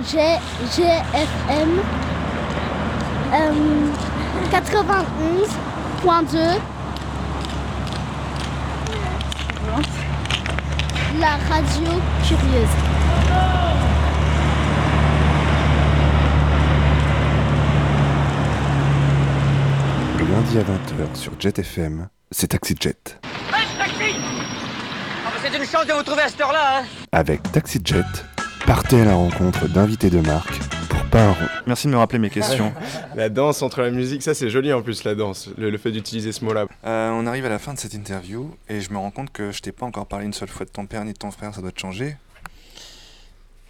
G, GFM euh, 91.2 La radio curieuse. Le lundi à 20h sur Jet FM, c'est Taxi Jet. taxi Ah c'est une chance de vous trouver à cette heure-là, hein Avec Taxi Jet, partez à la rencontre d'invités de marque pour pas un rond. Merci de me rappeler mes questions. La danse entre la musique, ça c'est joli en plus la danse, le, le fait d'utiliser ce mot-là. Euh, on arrive à la fin de cette interview et je me rends compte que je t'ai pas encore parlé une seule fois de ton père ni de ton frère, ça doit te changer.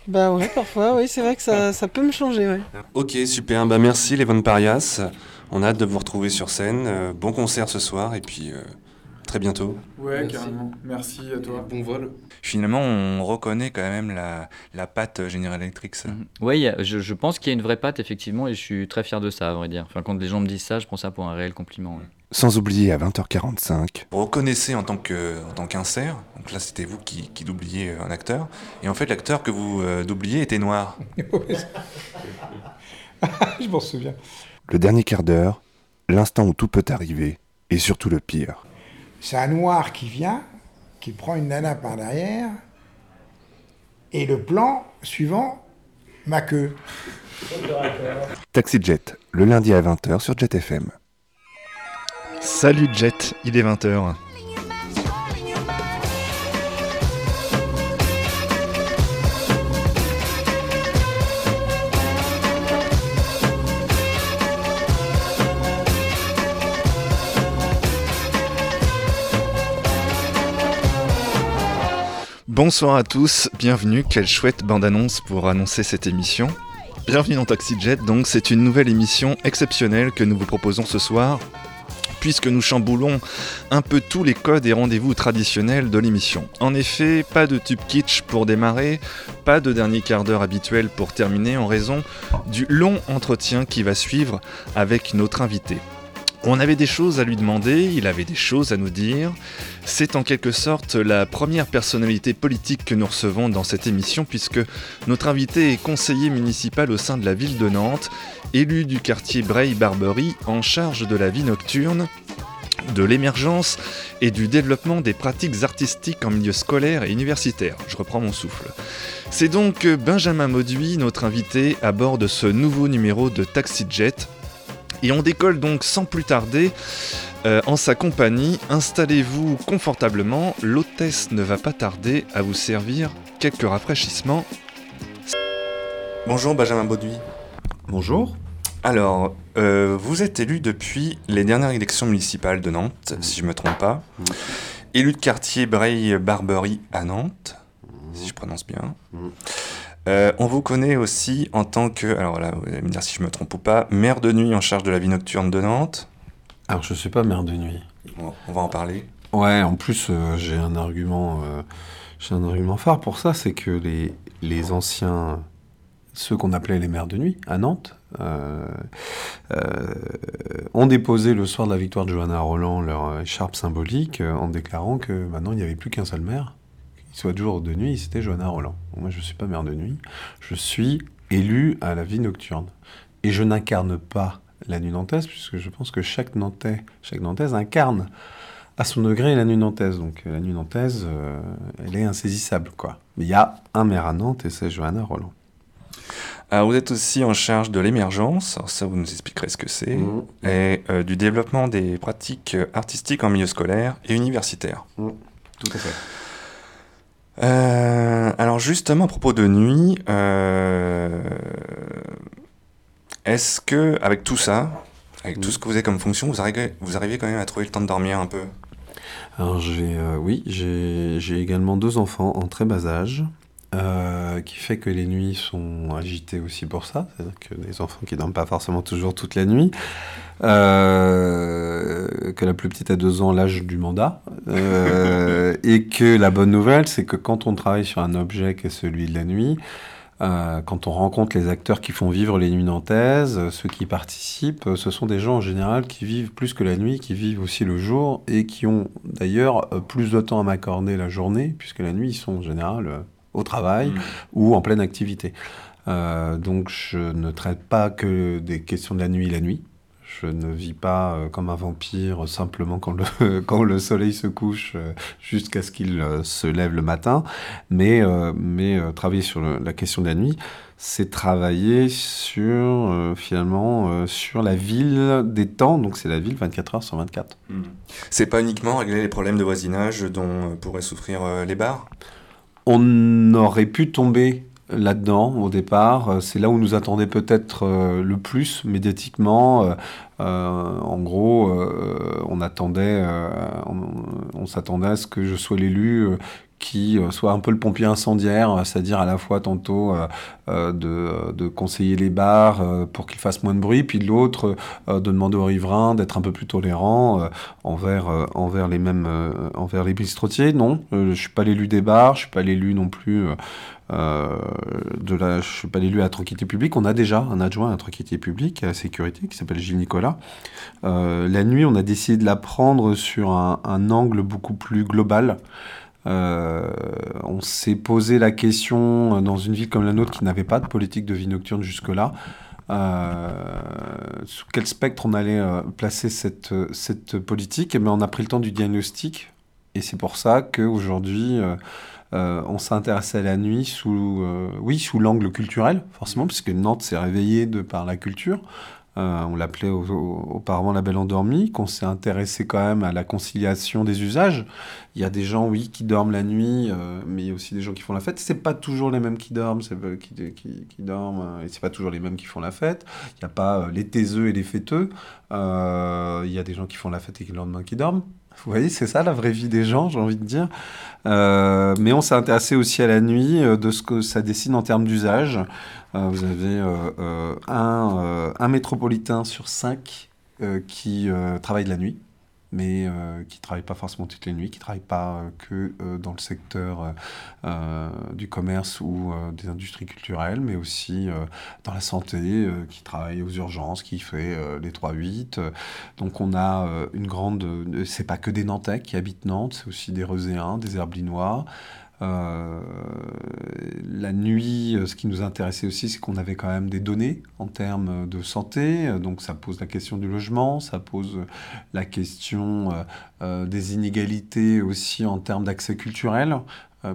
Bah ouais, parfois, oui, c'est vrai que ça, ça peut me changer, ouais. Ok, super, bah merci les bonnes parias. On a hâte de vous retrouver sur scène. Euh, bon concert ce soir et puis euh, très bientôt. Ouais, carrément. Merci à toi. Bon vol. Finalement, on reconnaît quand même la, la patte General Electric. ça. Oui, il y a- je, je pense qu'il y a une vraie patte, effectivement, et je suis très fier de ça, à vrai dire. Enfin, quand les gens me disent ça, je prends ça pour un réel compliment. ouais. Sans oublier à 20h45, Vous reconnaissez en tant que en tant qu'insert, donc là c'était vous qui, qui doubliez euh, un acteur, et en fait l'acteur que vous euh, doubliez était noir. Je m'en souviens. le dernier quart d'heure, l'instant où tout peut arriver, et surtout le pire. C'est un noir qui vient, qui prend une nana par derrière, et le plan suivant, ma queue. Taxi Jet, le lundi à 20h sur Jet FM. Salut Jet, il est 20h. Bonsoir à tous, bienvenue, quelle chouette bande-annonce pour annoncer cette émission. Bienvenue dans Taxi Jet, donc c'est une nouvelle émission exceptionnelle que nous vous proposons ce soir, puisque nous chamboulons un peu tous les codes et rendez-vous traditionnels de l'émission. En effet, pas de tube kitsch pour démarrer, pas de dernier quart d'heure habituel pour terminer en raison du long entretien qui va suivre avec notre invité. On avait des choses à lui demander, il avait des choses à nous dire. C'est en quelque sorte la première personnalité politique que nous recevons dans cette émission puisque notre invité est conseiller municipal au sein de la ville de Nantes, élu du quartier Breil-Barbery en charge de la vie nocturne, de l'émergence et du développement des pratiques artistiques en milieu scolaire et universitaire. Je reprends mon souffle. C'est donc Benjamin Mauduit, notre invité, à bord de ce nouveau numéro de Taxi Jet. Et on décolle donc sans plus tarder euh, en sa compagnie. Installez-vous confortablement, l'hôtesse ne va pas tarder à vous servir quelques rafraîchissements. Bonjour Benjamin Bauduit. Bonjour. Alors, euh, vous êtes élu depuis les dernières élections municipales de Nantes, si je ne me trompe pas. Mhm. Élu de quartier Breil-Barbery à Nantes, si je prononce bien. Euh, on vous connaît aussi en tant que, alors là, vous allez me dire si je me trompe ou pas, maire de nuit en charge de la vie nocturne de Nantes. Alors, je suis pas maire de nuit. Bon, on va en parler. Ouais, en plus, euh, j'ai un argument, euh, j'ai un argument phare pour ça, c'est que les, les anciens, ceux qu'on appelait les maires de nuit à Nantes, ont déposé le soir de la victoire de Johanna Roland leur écharpe symbolique en déclarant que maintenant il n'y avait plus qu'un seul maire, soit de jour ou de nuit, c'était Johanna Roland. Moi, je suis pas maire de nuit, je suis élu à la vie nocturne. Et je n'incarne pas la nuit nantaise, puisque je pense que chaque Nantais, chaque Nantaise incarne à son degré la nuit nantaise. Donc euh, la nuit nantaise, euh, elle est insaisissable, quoi. Mais il y a un maire à Nantes et c'est Johanna Roland. Alors, vous êtes aussi en charge de l'émergence, ça vous nous expliquerez ce que c'est, Mhm. et euh, du développement des pratiques euh, artistiques en milieu scolaire et universitaire. Tout à fait. Euh, alors justement à propos de nuit, euh, est-ce que avec tout ça, avec tout ce que vous avez comme fonction, vous arrivez, vous arrivez quand même à trouver le temps de dormir un peu? Alors j'ai, euh, oui, j'ai j'ai également deux enfants en très bas âge, euh, qui fait que les nuits sont agitées aussi pour ça, c'est-à-dire que des enfants qui dorment pas forcément toujours toute la nuit, euh, que la plus petite a deux ans, l'âge du mandat, euh, et que la bonne nouvelle, c'est que quand on travaille sur un objet qui est celui de la nuit, quand on rencontre les acteurs qui font vivre les nuits nantaises, ceux qui participent, ce sont des gens en général qui vivent plus que la nuit, qui vivent aussi le jour et qui ont d'ailleurs plus de temps à m'accorder la journée, puisque la nuit ils sont en général au travail ou en pleine activité. Euh, donc je ne traite pas que des questions de la nuit la nuit. Je ne vis pas euh, comme un vampire simplement quand le, quand le soleil se couche euh, jusqu'à ce qu'il euh, se lève le matin. Mais, euh, mais euh, travailler sur le- la question de la nuit, c'est travailler sur euh, finalement euh, sur la ville des temps. Donc c'est la ville 24 heures sur 24. C'est pas uniquement régler les problèmes de voisinage dont euh, pourraient souffrir euh, les bars? On aurait pu tomber là-dedans au départ. Euh, C'est là où nous attendait peut-être euh, le plus médiatiquement. Euh, en gros, on attendait, on, s'attendait à ce que je sois l'élu qui euh, soit un peu le pompier incendiaire, euh, c'est-à-dire à la fois tantôt euh, de, conseiller les bars pour qu'ils fassent moins de bruit, puis l'autre de demander aux riverains d'être un peu plus tolérants envers, envers les mêmes envers les bistrotiers. Non, je suis pas l'élu des bars, je suis pas l'élu non plus de la, je suis pas l'élu à la tranquillité publique. On a déjà un adjoint à la tranquillité publique à la sécurité qui s'appelle Gilles Nicolas. La nuit, on a décidé de la prendre sur un angle beaucoup plus global. Euh, on s'est posé la question euh, dans une ville comme la nôtre qui n'avait pas de politique de vie nocturne jusque-là. Euh, sous quel spectre on allait placer cette, cette politique Mais on a pris le temps du diagnostic et c'est pour ça qu'aujourd'hui, euh, on s'est intéressé à la nuit sous, oui, sous l'angle culturel, forcément, puisque Nantes s'est réveillée de par la culture. Euh, on l'appelait au- au- auparavant la Belle Endormie, qu'on s'est intéressé quand même à la conciliation des usages. Il y a des gens, oui, qui dorment la nuit, euh, mais il y a aussi des gens qui font la fête. C'est pas toujours les mêmes qui dorment, c'est pas- qui, qui, dorment, euh, et pas toujours les mêmes qui font la fête. Il n'y a pas euh, les taiseux et les fêteux. Euh, il y a des gens qui font la fête et qui le lendemain qui dorment. Vous voyez, c'est ça la vraie vie des gens, j'ai envie de dire. Euh, mais on s'est intéressé aussi à la nuit, euh, de ce que ça dessine en termes d'usage. Euh, vous avez euh, euh, un, un métropolitain sur cinq qui travaille de la nuit, mais qui ne travaille pas forcément toutes les nuits, qui ne travaille pas que dans le secteur du commerce ou des industries culturelles, mais aussi dans la santé, qui travaille aux urgences, qui fait les 3-8. Euh, Donc on a une grande... C'est pas que des Nantais qui habitent Nantes, c'est aussi des Reuséens, des Herblinois. Euh, la nuit, euh, ce qui nous intéressait aussi, c'est qu'on avait quand même des données en termes de santé. Euh, Donc ça pose la question du logement, ça pose la question des inégalités aussi en termes d'accès culturel.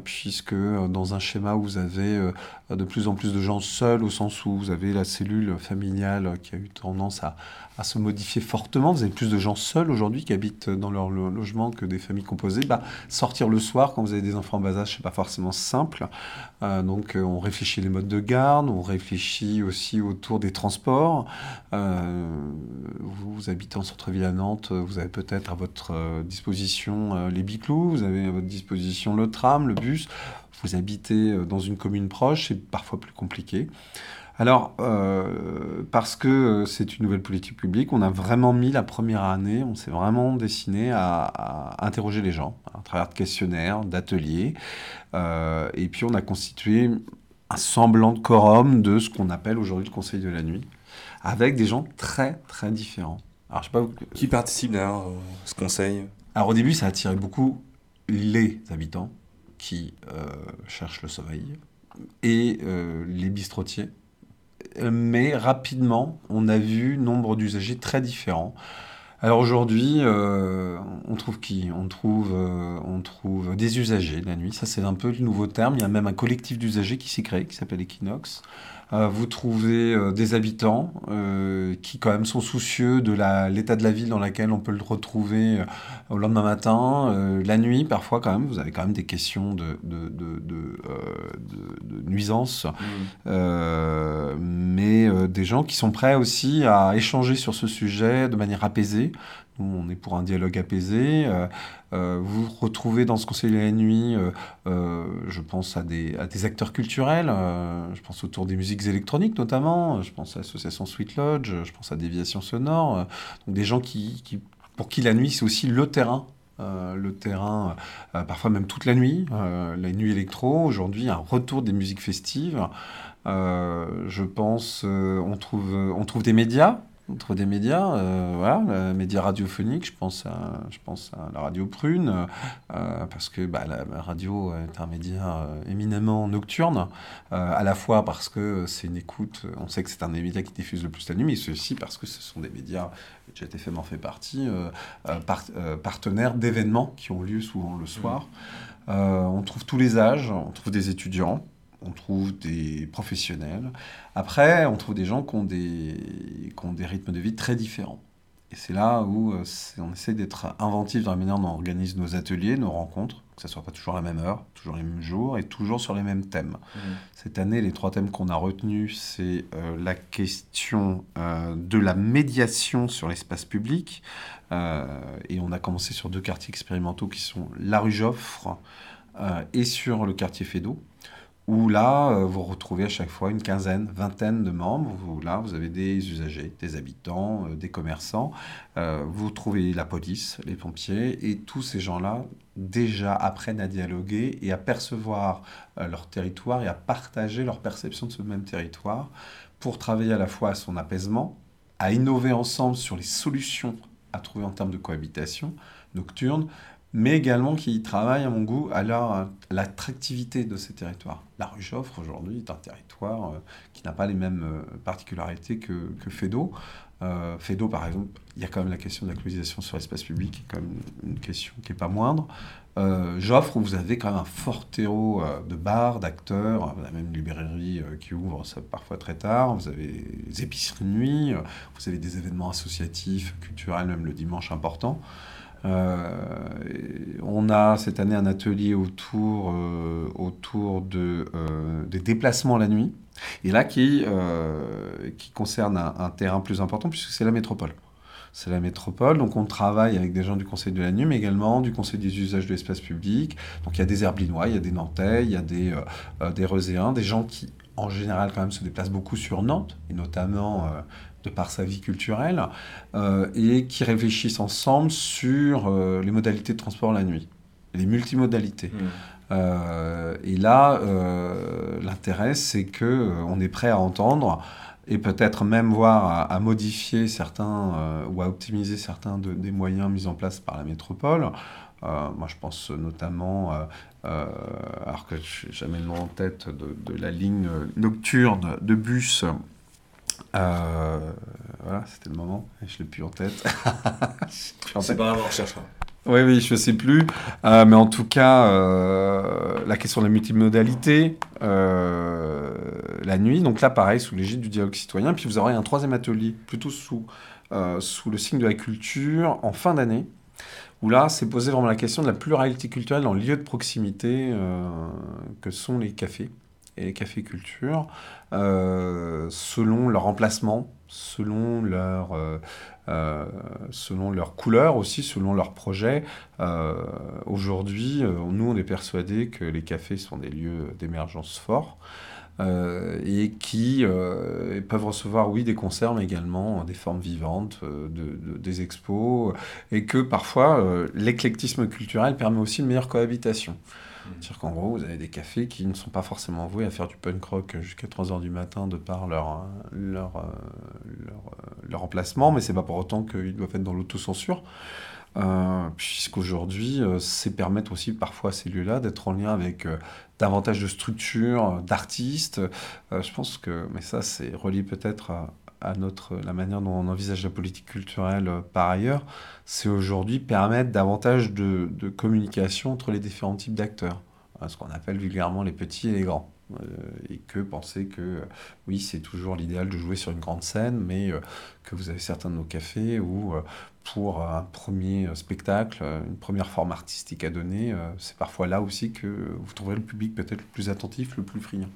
Puisque dans un schéma où vous avez de plus en plus de gens seuls, au sens où vous avez la cellule familiale qui a eu tendance à, se modifier fortement, vous avez plus de gens seuls aujourd'hui qui habitent dans leur lo- logement que des familles composées, bah, sortir le soir quand vous avez des enfants en bas âge, c'est pas forcément simple. Euh, donc euh, on réfléchit les modes de garde, on réfléchit aussi autour des transports. Euh, vous, vous habitez en centre-ville à Nantes, vous avez peut-être à votre disposition les biclous, vous avez à votre disposition le tram, le bus. Vous habitez euh, dans une commune proche, c'est parfois plus compliqué. Alors, euh, parce que euh, c'est une nouvelle politique publique, on a vraiment mis la première année, on s'est vraiment dessiné à, à interroger les gens à travers de questionnaires, d'ateliers, euh, et puis on a constitué un semblant de quorum de ce qu'on appelle aujourd'hui le Conseil de la nuit, avec des gens très très différents. Alors, je sais pas, vous- Qui participe d'ailleurs à ce conseil? Alors au début, ça a attiré beaucoup les habitants qui euh, cherchent le sommeil et euh, les bistrotiers. Euh, Mais rapidement, on a vu nombre d'usagers très différents. Alors aujourd'hui, on trouve qui? On trouve, on trouve des usagers la nuit. Ça, c'est un peu le nouveau terme. Il y a même un collectif d'usagers qui s'est créé, qui s'appelle Equinox. Euh, vous trouvez euh, des habitants euh, qui quand même sont soucieux de l'état de la ville dans laquelle on peut le retrouver au lendemain matin, la nuit parfois quand même. Vous avez quand même des questions de, de, de, nuisance, Euh, mais des gens qui sont prêts aussi à échanger sur ce sujet de manière apaisée. On est pour un dialogue apaisé. Euh, euh, vous retrouvez dans ce Conseil de la nuit, euh, je pense à des, acteurs culturels, je pense autour des musiques électroniques notamment, je pense à l'association Sweet Lodge, je pense à Déviation Sonore, donc des gens qui, pour qui la nuit c'est aussi le terrain. le terrain, parfois même toute la nuit, la nuit électro. Aujourd'hui, un retour des musiques festives. Je pense, on trouve des médias entre des médias, euh, voilà, le média radiophonique, je pense à, je pense à la radio Prune, euh, parce que bah, la, radio est un média euh, éminemment nocturne, à la fois parce que c'est une écoute, on sait que c'est un des médias qui diffuse le plus la nuit, mais c'est aussi parce que ce sont des médias, Jet FM en fait partie, par- partenaires d'événements qui ont lieu souvent le soir. Euh, on trouve tous les âges, on trouve des étudiants, on trouve des professionnels. Après, on trouve des gens qui ont des, qui ont des rythmes de vie très différents. Et c'est là où euh, on essaie d'être inventif dans la manière dont on organise nos ateliers, nos rencontres, que ça soit pas toujours à la même heure, toujours les mêmes jours et toujours sur les mêmes thèmes. Cette année, les trois thèmes qu'on a retenus, c'est euh, la question euh, de la médiation sur l'espace public. Euh, et on a commencé sur deux quartiers expérimentaux qui sont la rue Joffre et sur le quartier Fédot où là, euh, vous retrouvez à chaque fois une quinzaine, vingtaine de membres. Où là, vous avez des usagers, des habitants, euh, des commerçants. Euh, vous trouvez la police, les pompiers, et tous ces gens-là déjà apprennent à dialoguer et à percevoir leur territoire et à partager leur perception de ce même territoire pour travailler à la fois à son apaisement, à innover ensemble sur les solutions à trouver en termes de cohabitation nocturne, mais également qui travaillent, à mon goût, à l'attractivité de ces territoires. La rue Joffre, aujourd'hui, est un territoire euh, qui n'a pas les mêmes euh, particularités que, que Fédot. Euh, par exemple, il y a quand même la question de la colonisation sur l'espace public, qui est quand même une question qui n'est pas moindre. Euh, Joffre, où vous avez quand même un fort terreau de bars, d'acteurs, vous avez même une librairie qui ouvre ça, parfois très tard, vous avez des épiceries de nuit, vous avez des événements associatifs, culturels, même le dimanche important. Euh, on a cette année un atelier autour, euh, autour de, euh, des déplacements la nuit, et là qui, qui concerne un, terrain plus important puisque c'est la métropole. C'est la métropole, donc on travaille avec des gens du Conseil de la nuit, mais également du Conseil des usages de l'espace public. Donc il y a des Herblinois, il y a des Nantais, il y a des, euh, des Reuséens, des gens qui en général quand même se déplacent beaucoup sur Nantes, et notamment de par sa vie culturelle, euh, et qui réfléchissent ensemble sur euh, les modalités de transport la nuit, les multimodalités. Euh, et là, l'intérêt, c'est que on est prêt à entendre et peut-être même voir à, à modifier certains ou à optimiser certains de- des moyens mis en place par la métropole. Moi, je pense notamment, alors que je n'ai jamais le nom en tête, de, de la ligne nocturne de bus. Euh, voilà, c'était le moment. Je ne l'ai plus en tête. En C'est pas grave, on recherchera. Oui, oui, je sais plus. Euh, mais en tout cas, euh, la question de la multimodalité, la nuit, donc là, pareil, sous l'égide du dialogue citoyen. Puis vous aurez un troisième atelier, plutôt sous, sous le signe de la culture, en fin d'année, où là, c'est posé vraiment la question de la pluralité culturelle le lieu de proximité euh, que sont les cafés et les cafés culture, euh, selon leur emplacement, selon leur, euh, euh, couleur aussi, selon leur projet. Aujourd'hui, nous, on est persuadés que les cafés sont des lieux d'émergence forts. Euh, et qui euh, peuvent recevoir, oui, des concerts, mais également des formes vivantes, euh, de, de- des expos, et que parfois, l'éclectisme culturel permet aussi une meilleure cohabitation. C'est-à-dire qu'en gros, vous avez des cafés qui ne sont pas forcément voués à faire du punk rock jusqu'à 3h du matin de par leur, leur, leur, leur emplacement, mais c'est pas pour autant qu'ils doivent être dans l'autocensure. Euh, Puisqu'aujourd'hui, euh, c'est permettre aussi parfois à ces lieux-là d'être en lien avec euh, davantage de structures, euh, d'artistes. Euh, je pense que, mais ça, c'est relié peut-être à, notre, la manière dont on envisage la politique culturelle euh, par ailleurs, c'est aujourd'hui permettre davantage de, de communication entre les différents types d'acteurs, Hein, ce qu'on appelle vulgairement les petits et les grands. Euh, et que penser que euh, oui, c'est toujours l'idéal de jouer sur une grande scène, mais euh, que vous avez certains de nos cafés où pour un premier spectacle, une première forme artistique à donner, c'est parfois là aussi que vous trouverez le public peut-être le plus attentif, le plus friand.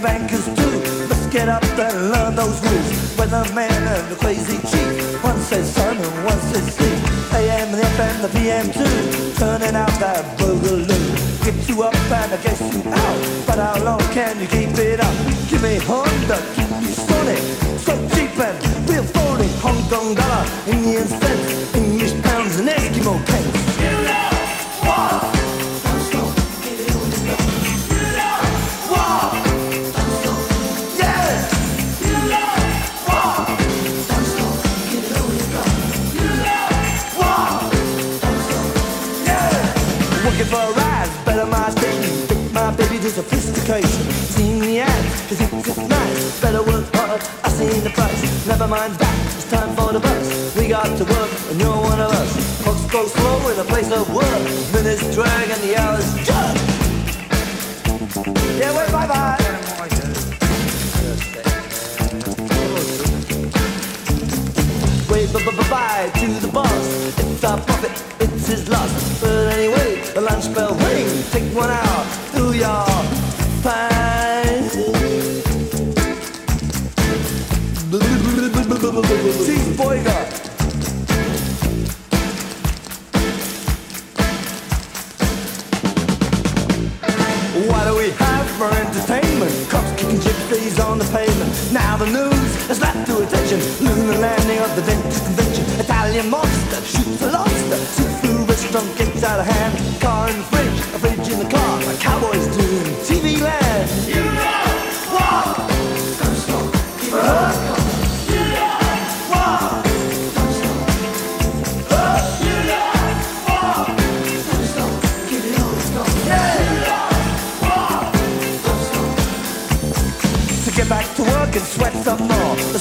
Bankers too. Must get up and learn those rules. When the man and the crazy chief. One says sun and one says sleep. AM, the FM, the PM too. Turning out that boogaloo. Get you up and I guess you out. But how long can you keep it up? Give me Honda, keep me sonic. So cheap and real phony. Hong Kong dollar, Indian sophistication. Seen the ads, cause it's nice. Better work hard, I seen the price. Never mind that, it's time for the bus. We got to work, and you're one of us. Clocks go slow in a place of work. Minutes drag and the hours jump. Yeah, wait, bye bye. Wave bye bye to the boss. It's our profit, it's his loss. But anyway, the lunch bell rings. Take one out, do your fine. What do we have for entertainment? Cops kicking gypsies on the pavement. Now the news has attention. Lunar landing of the dentist convention. Italian lobster. Restaurant gets out of hand.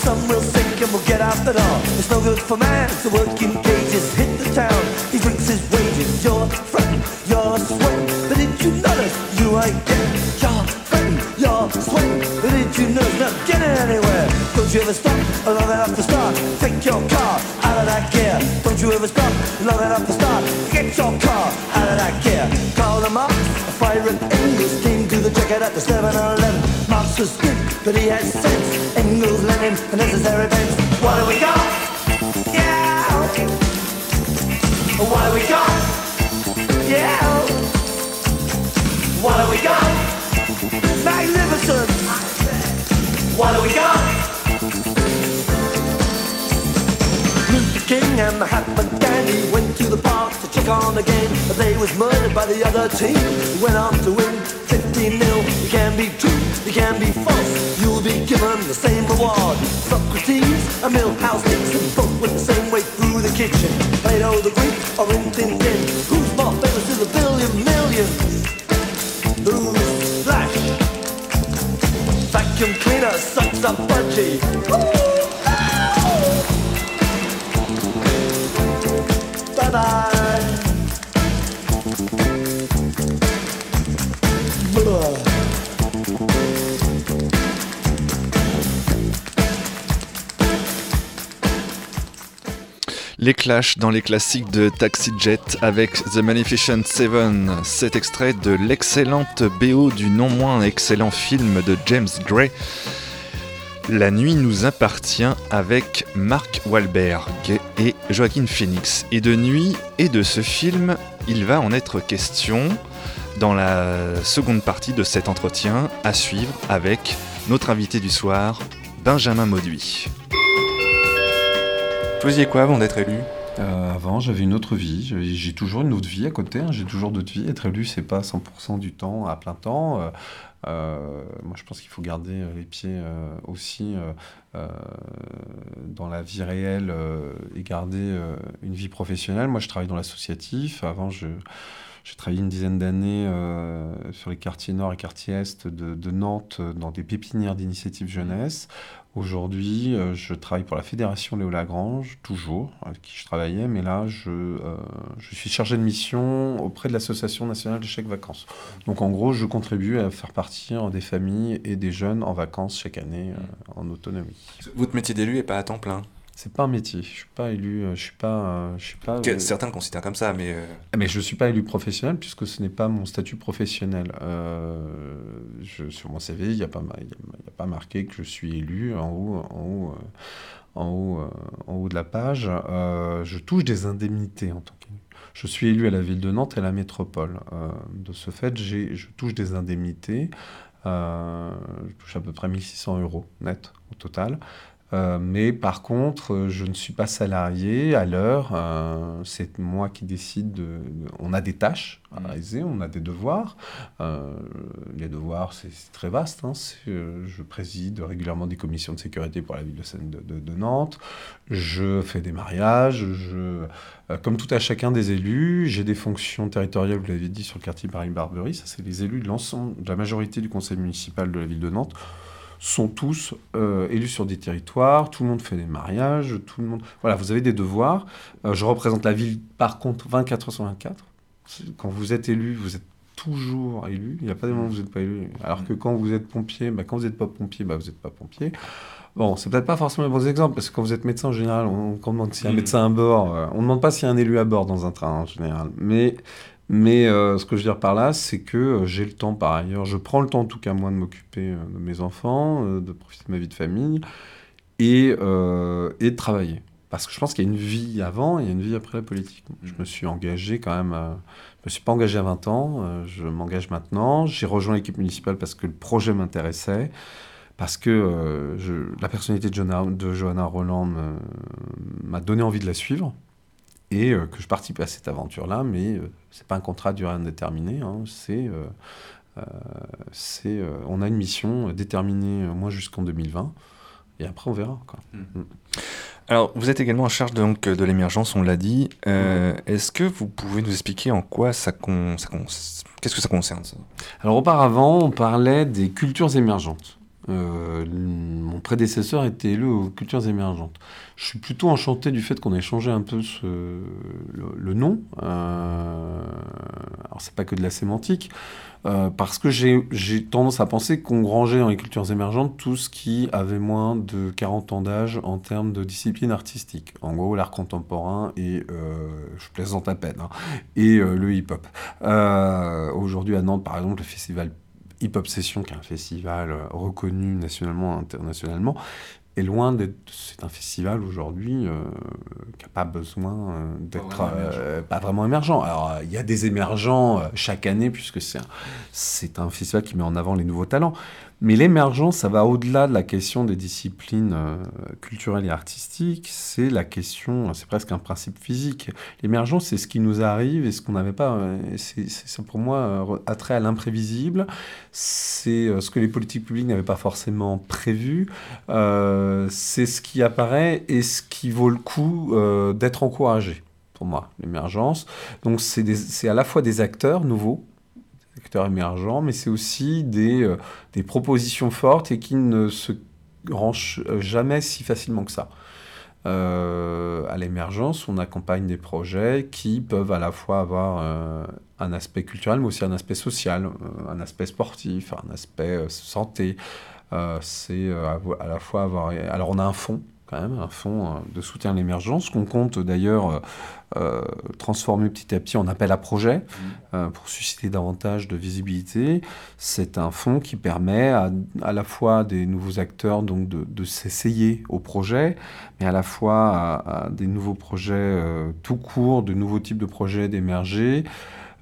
Sun will sink and we'll get out the door. It's no good for man to work in cages. Hit the town, he drinks his wages. You're fretting, you're sweating. But did you notice you ain't getting? You're fretting, you're sweating. But did you notice not getting anywhere? Don't you ever stop long enough to start? Take your car out of that gear. Don't you ever stop long enough to start? Get your car out of that gear. Call them up, a fire and Engels came to the checkout at the 7-Eleven. Marx was good, but he had sense. Lenin, a necessary fence. What do we got? Yeah. What do we got? Yeah. What do we got? Magnificent. What do we got? Luther King and Mahatma Gandhi went to the park check on the game, but they was murdered by the other team. Who went on to win 15 nil. You can be true, you can be false. You'll be given the same reward. Socrates, a Millhouse Nixon, both went the same way through the kitchen. Plato the Greek or Rin Tin Tin. Who's more famous to the billion millions? Who's Flash? Vacuum cleaner sucks up budgie. Les Clash dans les classiques de Taxi Jet avec The Magnificent Seven, cet extrait de l'excellente BO du non moins excellent film de James Gray. La nuit nous appartient avec Mark Wahlberg et Joaquin Phoenix. Et de nuit et de ce film, il va en être question dans la seconde partie de cet entretien à suivre avec notre invité du soir, Benjamin Mauduit. Faisiez quoi avant d'être élu? Euh, avant, j'avais une autre vie. J'ai- toujours une autre vie à côté. hein. J'ai toujours d'autres vies. Être élu, c'est pas 100% du temps à plein temps. Euh, euh, moi, je pense qu'il faut garder les pieds aussi dans la vie réelle et garder une vie professionnelle. Moi, je travaille dans l'associatif. Avant, j'ai travaillé une dizaine d'années sur les quartiers nord et quartiers est de, de Nantes dans des pépinières d'initiative jeunesse. Aujourd'hui, euh, je travaille pour la Fédération Léo Lagrange, toujours, avec qui je travaillais, mais là, je, euh, je suis chargé de mission auprès de l'Association nationale des chèques vacances. Donc, en gros, je contribue à faire partir des familles et des jeunes en vacances chaque année euh, en autonomie. Votre métier d'élu est pas à temps plein C'est pas un métier. Je suis pas élu. euh, Je suis pas. euh, Je suis pas. Que euh, Certains le considèrent comme ça, mais... euh, mais je ne suis pas élu professionnel puisque ce n'est pas mon statut professionnel. Euh, je- sur mon CV, il n'y a, pas ma- il y a- il y a pas marqué que je suis élu en haut, en haut, en haut, en haut de la page. Euh, je touche des indemnités en tant qu'élu. Je suis élu à la ville de Nantes et à la métropole. Euh, de ce fait, j'ai- je touche des indemnités. Je touche à peu près 1600 euros net au total. Euh, mais par contre, euh, je ne suis pas salarié à l'heure. euh, c'est moi qui décide. De, de- on a des tâches à réaliser, on a des devoirs. Euh, les devoirs, c'est très vaste. hein. Je préside régulièrement des commissions de sécurité pour la ville de, Seine- de, de- Nantes. Je fais des mariages. Je, comme tout à chacun des élus, j'ai des fonctions territoriales, vous l'avez dit, sur le quartier Paris-Barberie. Ça, c'est les élus de l'ensemble, de la majorité du conseil municipal de la ville de Nantes sont tous euh, élus sur des territoires, tout le monde fait des mariages, tout le monde... Voilà, vous avez des devoirs. Euh, je représente la ville, par contre, 24 heures sur 24. C'est- Quand vous êtes élu, vous êtes toujours élu. Il n'y a pas des moments où vous n'êtes pas élu. Alors que quand vous êtes pompier, bah, quand vous n'êtes pas pompier, bah, vous n'êtes pas pompier. Bon, c'est peut-être pas forcément un bon exemple, parce que quand vous êtes médecin, en général, on, on demande s'il y a un médecin à bord. euh, on ne demande pas s'il y a un élu à bord dans un train, en général. Mais, mais euh, ce que je veux dire par là, c'est que euh, j'ai le temps, par ailleurs. Je prends le temps, en tout cas, moi, de m'occuper euh, de mes enfants, de profiter de ma vie de famille, et, et de travailler. Parce que je pense qu'il y a une vie avant et il y a une vie après la politique. Je me suis engagé quand même. euh, je me suis pas engagé à 20 ans. je m'engage maintenant. J'ai rejoint l'équipe municipale parce que le projet m'intéressait. Parce que je- la personnalité de Johanna, de Johanna Roland m'a donné envie de la suivre et euh, que je participe à cette aventure-là, mais euh, c'est pas un contrat à durée indéterminée. hein, c'est, euh, euh, c'est, on a une mission déterminée moins jusqu'en 2020, et après on verra. Quoi. Mm. Alors, vous êtes également en charge donc, de l'émergence, on l'a dit. Euh, Est-ce que vous pouvez nous expliquer en quoi ça, con... ça con- Qu'est-ce que ça concerne ça? Alors auparavant, on parlait des cultures émergentes. Euh, mon prédécesseur était élu aux cultures émergentes. Je suis plutôt enchanté du fait qu'on ait changé un peu le, nom. Euh, alors c'est pas que de la sémantique, euh, parce que j'ai tendance à penser qu'on rangeait dans les cultures émergentes tout ce qui avait moins de 40 ans d'âge en termes de discipline artistique. En gros, l'art contemporain et, euh, je plaisante à peine, hein, et le hip-hop. Aujourd'hui à Nantes, par exemple, le festival Hip Hop Session, qui est un festival euh, reconnu nationalement, internationalement, est loin d'être. C'est un festival aujourd'hui euh, qui n'a pas besoin euh, d'être euh, pas vraiment émergent. Alors euh, il y a des émergents chaque année puisque c'est un, c'est un festival qui met en avant les nouveaux talents. Mais l'émergence, ça va au-delà de la question des disciplines euh, culturelles et artistiques. C'est la question, c'est presque un principe physique. L'émergence, c'est ce qui nous arrive et ce qu'on n'avait pas. euh, C'est pour moi euh, attrait à l'imprévisible. C'est ce que les politiques publiques n'avaient pas forcément prévu. C'est ce qui apparaît et ce qui vaut le coup d'être encouragé. Pour moi, l'émergence. Donc c'est à la fois des acteurs nouveaux acteurs émergents, mais c'est aussi des, euh, des propositions fortes et qui ne se rangent euh, jamais si facilement que ça. Euh, à l'émergence, on accompagne des projets qui peuvent à la fois avoir un aspect culturel, mais aussi un aspect social, un aspect sportif, un aspect santé. C'est à la fois avoir... Alors on a un fonds quand même, un fonds euh, de soutien à l'émergence qu'on compte d'ailleurs euh, euh, transformer petit à petit en appel à projet euh, pour susciter davantage de visibilité. C'est un fonds qui permet à, à la fois des nouveaux acteurs donc de, de s'essayer au projet, mais à la fois à, à des nouveaux projets euh, tout court, de nouveaux types de projets d'émerger.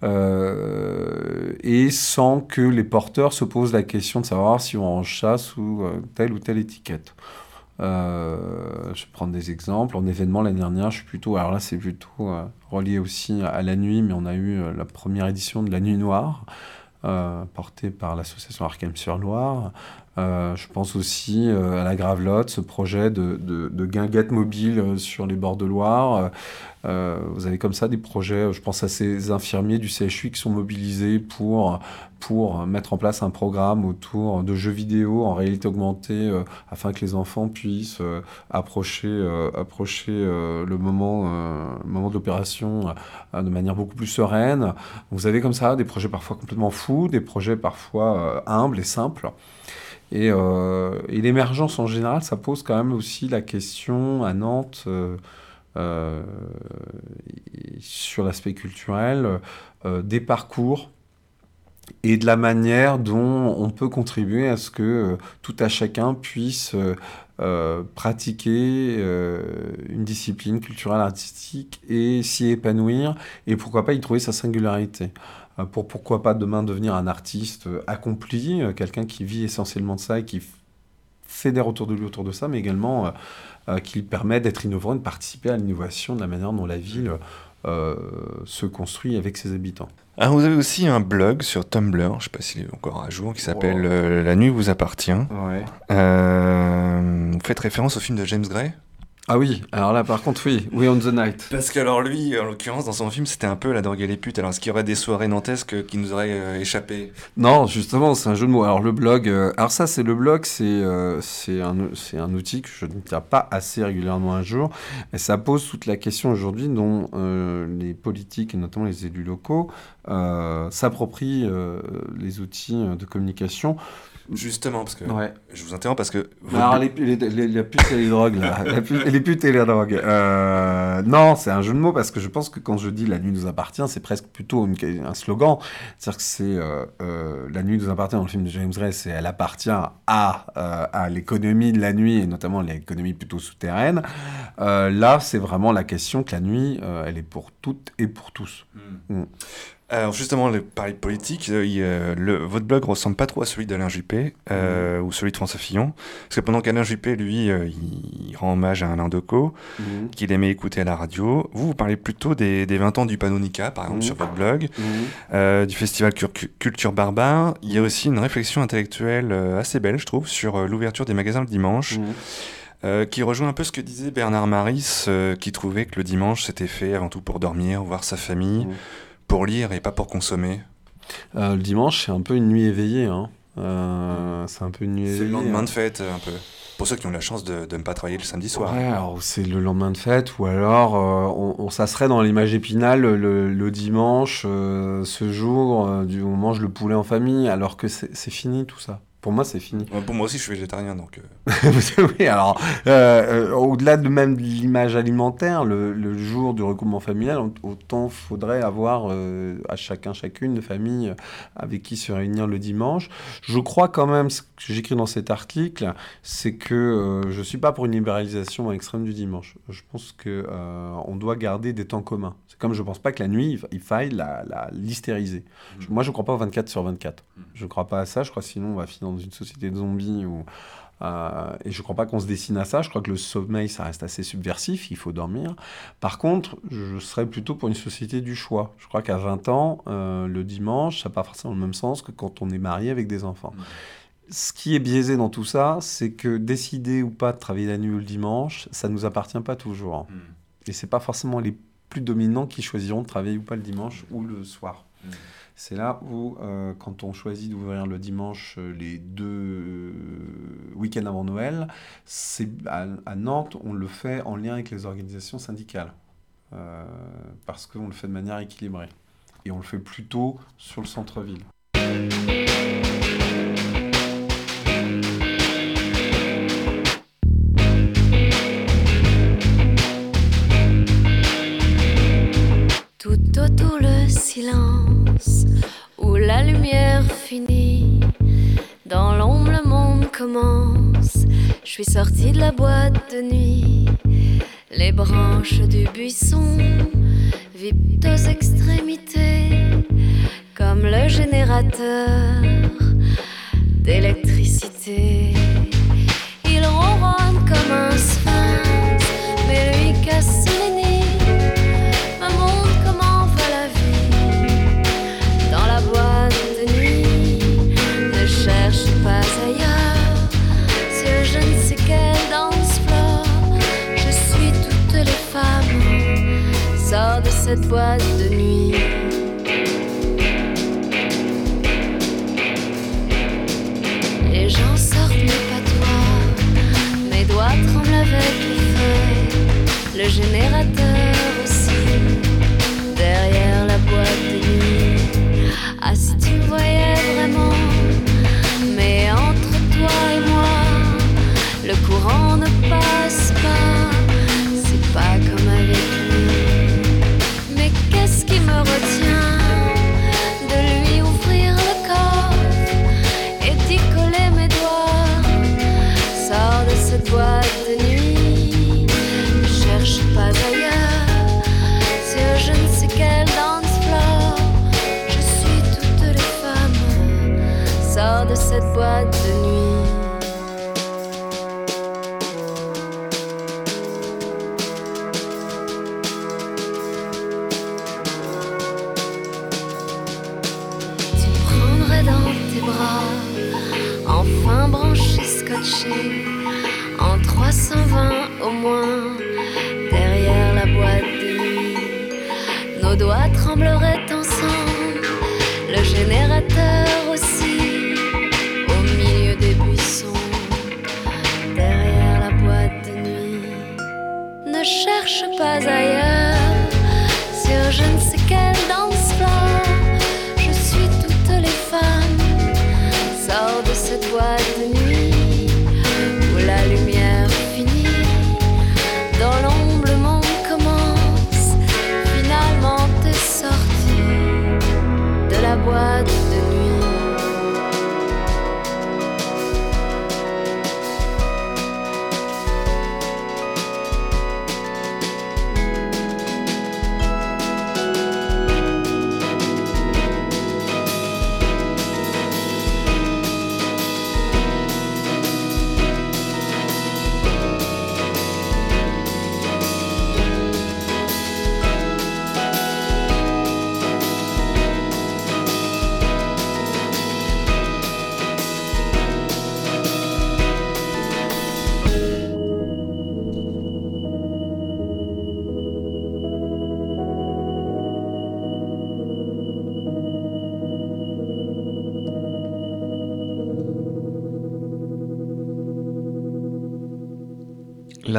euh, et sans que les porteurs se posent la question de savoir si on en chasse sous euh, telle ou telle étiquette. Euh, je vais prendre des exemples. En événement l'année dernière, je suis plutôt. Alors là, c'est plutôt euh, relié aussi à la nuit, mais on a eu euh, la première édition de la Nuit Noire, portée par l'association Arkham sur Loire. Euh, je pense aussi euh, à la Gravelotte, ce projet de, de, guinguette mobile euh, sur les bords de Loire. Vous avez comme ça des projets, je pense à ces infirmiers du CHU qui sont mobilisés pour, pour mettre en place un programme autour de jeux vidéo en réalité augmentée afin que les enfants puissent approcher, approcher le, moment, le moment de l'opération de manière beaucoup plus sereine. Vous avez comme ça des projets parfois complètement fous, des projets parfois humbles et simples. Et, euh, et l'émergence en général, ça pose quand même aussi la question à Nantes euh, euh, sur l'aspect culturel des parcours et de la manière dont on peut contribuer à ce que tout à chacun puisse pratiquer une discipline culturelle artistique et s'y épanouir et pourquoi pas y trouver sa singularité. Euh, pour pourquoi pas demain devenir un artiste euh, accompli, euh, quelqu'un qui vit essentiellement de ça et qui fédère autour de lui autour de ça, mais également euh, qui permet d'être innovant et de participer à l'innovation de la manière dont la ville euh, se construit avec ses habitants. Ah, vous avez aussi un blog sur Tumblr, je sais pas s'il est encore à jour, qui s'appelle Wow. euh, La nuit vous appartient. Ouais. Vous faites référence au film de James Gray? Ah oui, alors là par contre oui, We on the Night. Parce que alors lui, en l'occurrence, dans son film, c'était un peu la drogue et les putes. Alors est-ce qu'il y aurait des soirées nantesques qui nous auraient euh, échappé? Non, justement, c'est un jeu de mots. Alors le blog, euh, alors ça c'est le blog, c'est euh, c'est un, un outil que je ne tiens pas assez régulièrement un jour. Et ça pose toute la question aujourd'hui dont euh, les politiques et notamment les élus locaux s'approprient les outils de communication. Justement, parce que Ouais. je vous interromps parce que Alors les, les, les- la pute et les drogues là, La pute- les putes et les drogues. Euh, non, c'est un jeu de mots parce que je pense que quand je dis la nuit nous appartient, c'est presque plutôt une- un slogan. C'est-à-dire que c'est euh, euh, la nuit nous appartient dans le film de James Gray, c'est elle appartient à à l'économie de la nuit et notamment l'économie plutôt souterraine. Là, c'est vraiment la question que la nuit, elle est pour toutes et pour tous. Mm. Alors justement, le parler de politique, euh, euh, le, votre blog ressemble pas trop à celui d'Alain Juppé euh, ou celui de François Fillon. Parce que pendant qu'Alain Juppé, lui, euh, il, rend hommage à Alain Decaux, Mhm. qu'il aimait écouter à la radio, vous, vous parlez plutôt des, des 20 ans du Panonica, par exemple, Mhm. sur votre blog, Mhm. euh, du festival Culture Barbare. Il y a aussi une réflexion intellectuelle euh, assez belle, je trouve, sur euh, l'ouverture des magasins le dimanche. Mhm. euh, qui rejoint un peu ce que disait Bernard Maris, euh, qui trouvait que le dimanche c'était fait avant tout pour dormir, voir sa famille, Mhm. Pour lire et pas pour consommer. Euh, le dimanche, c'est un peu une nuit éveillée. Hein. Euh, c'est un peu une nuit C'est éveillée. le lendemain hein. de fête, un peu. Pour ceux qui ont la chance de, de ne pas travailler le samedi soir. Ouais, alors c'est le lendemain de fête, ou alors euh, on, on- ça serait dans l'image épinale le, le dimanche, ce jour du, où on mange le poulet en famille, alors que c'est c'est fini tout ça. Pour moi, c'est fini. Ouais, Pour moi aussi, je suis végétarien, donc. euh, oui, alors, euh, euh, au-delà de même de l'image alimentaire, le, le jour du regroupement familial, au- autant faudrait avoir euh, à chacun, chacune de famille avec qui se réunir le dimanche. Je crois quand même, ce que j'écris dans cet article, c'est que je suis pas pour une libéralisation extrême du dimanche. Je pense que euh, on doit garder des temps communs. C'est comme je pense pas que la nuit, il fa- il faille la. Je- Moi, je crois pas au 24 sur 24. Je crois pas à ça. Je crois sinon, on va finir dans une société de zombies euh, et je crois pas qu'on se destine à ça. Je crois que le sommeil, ça reste assez subversif. Il faut dormir. Par contre, je serais plutôt pour une société du choix. Je crois qu'à 20 ans, euh, le dimanche, ça n'a pas forcément le même sens que quand on est marié avec des enfants. Ce qui est biaisé dans tout ça, c'est que décider ou pas de travailler la nuit ou le dimanche, ça nous appartient pas toujours. Et c'est pas forcément les plus dominants qui choisiront de travailler ou pas le dimanche ou le soir. C'est là où, euh, quand on choisit d'ouvrir le dimanche euh, les deux euh, week-ends avant Noël, c'est à, à Nantes, on le fait en lien avec les organisations syndicales. Euh, parce qu'on le fait de manière équilibrée. Et on le fait plutôt sur le centre-ville. Où la lumière finit. Dans l'ombre, le monde commence. Je suis sortie de la boîte de nuit. Les branches du buisson vibrent aux extrémités, comme le générateur d'électricité. De nuit. Les gens sortent mes patois, mes doigts tremblent avec les feuilles, le générateur en 320 au moins derrière la boîte de nuit. Nos doigts trembleraient ensemble, le générateur aussi, au milieu des buissons, derrière la boîte de nuit. Ne cherche pas ailleurs,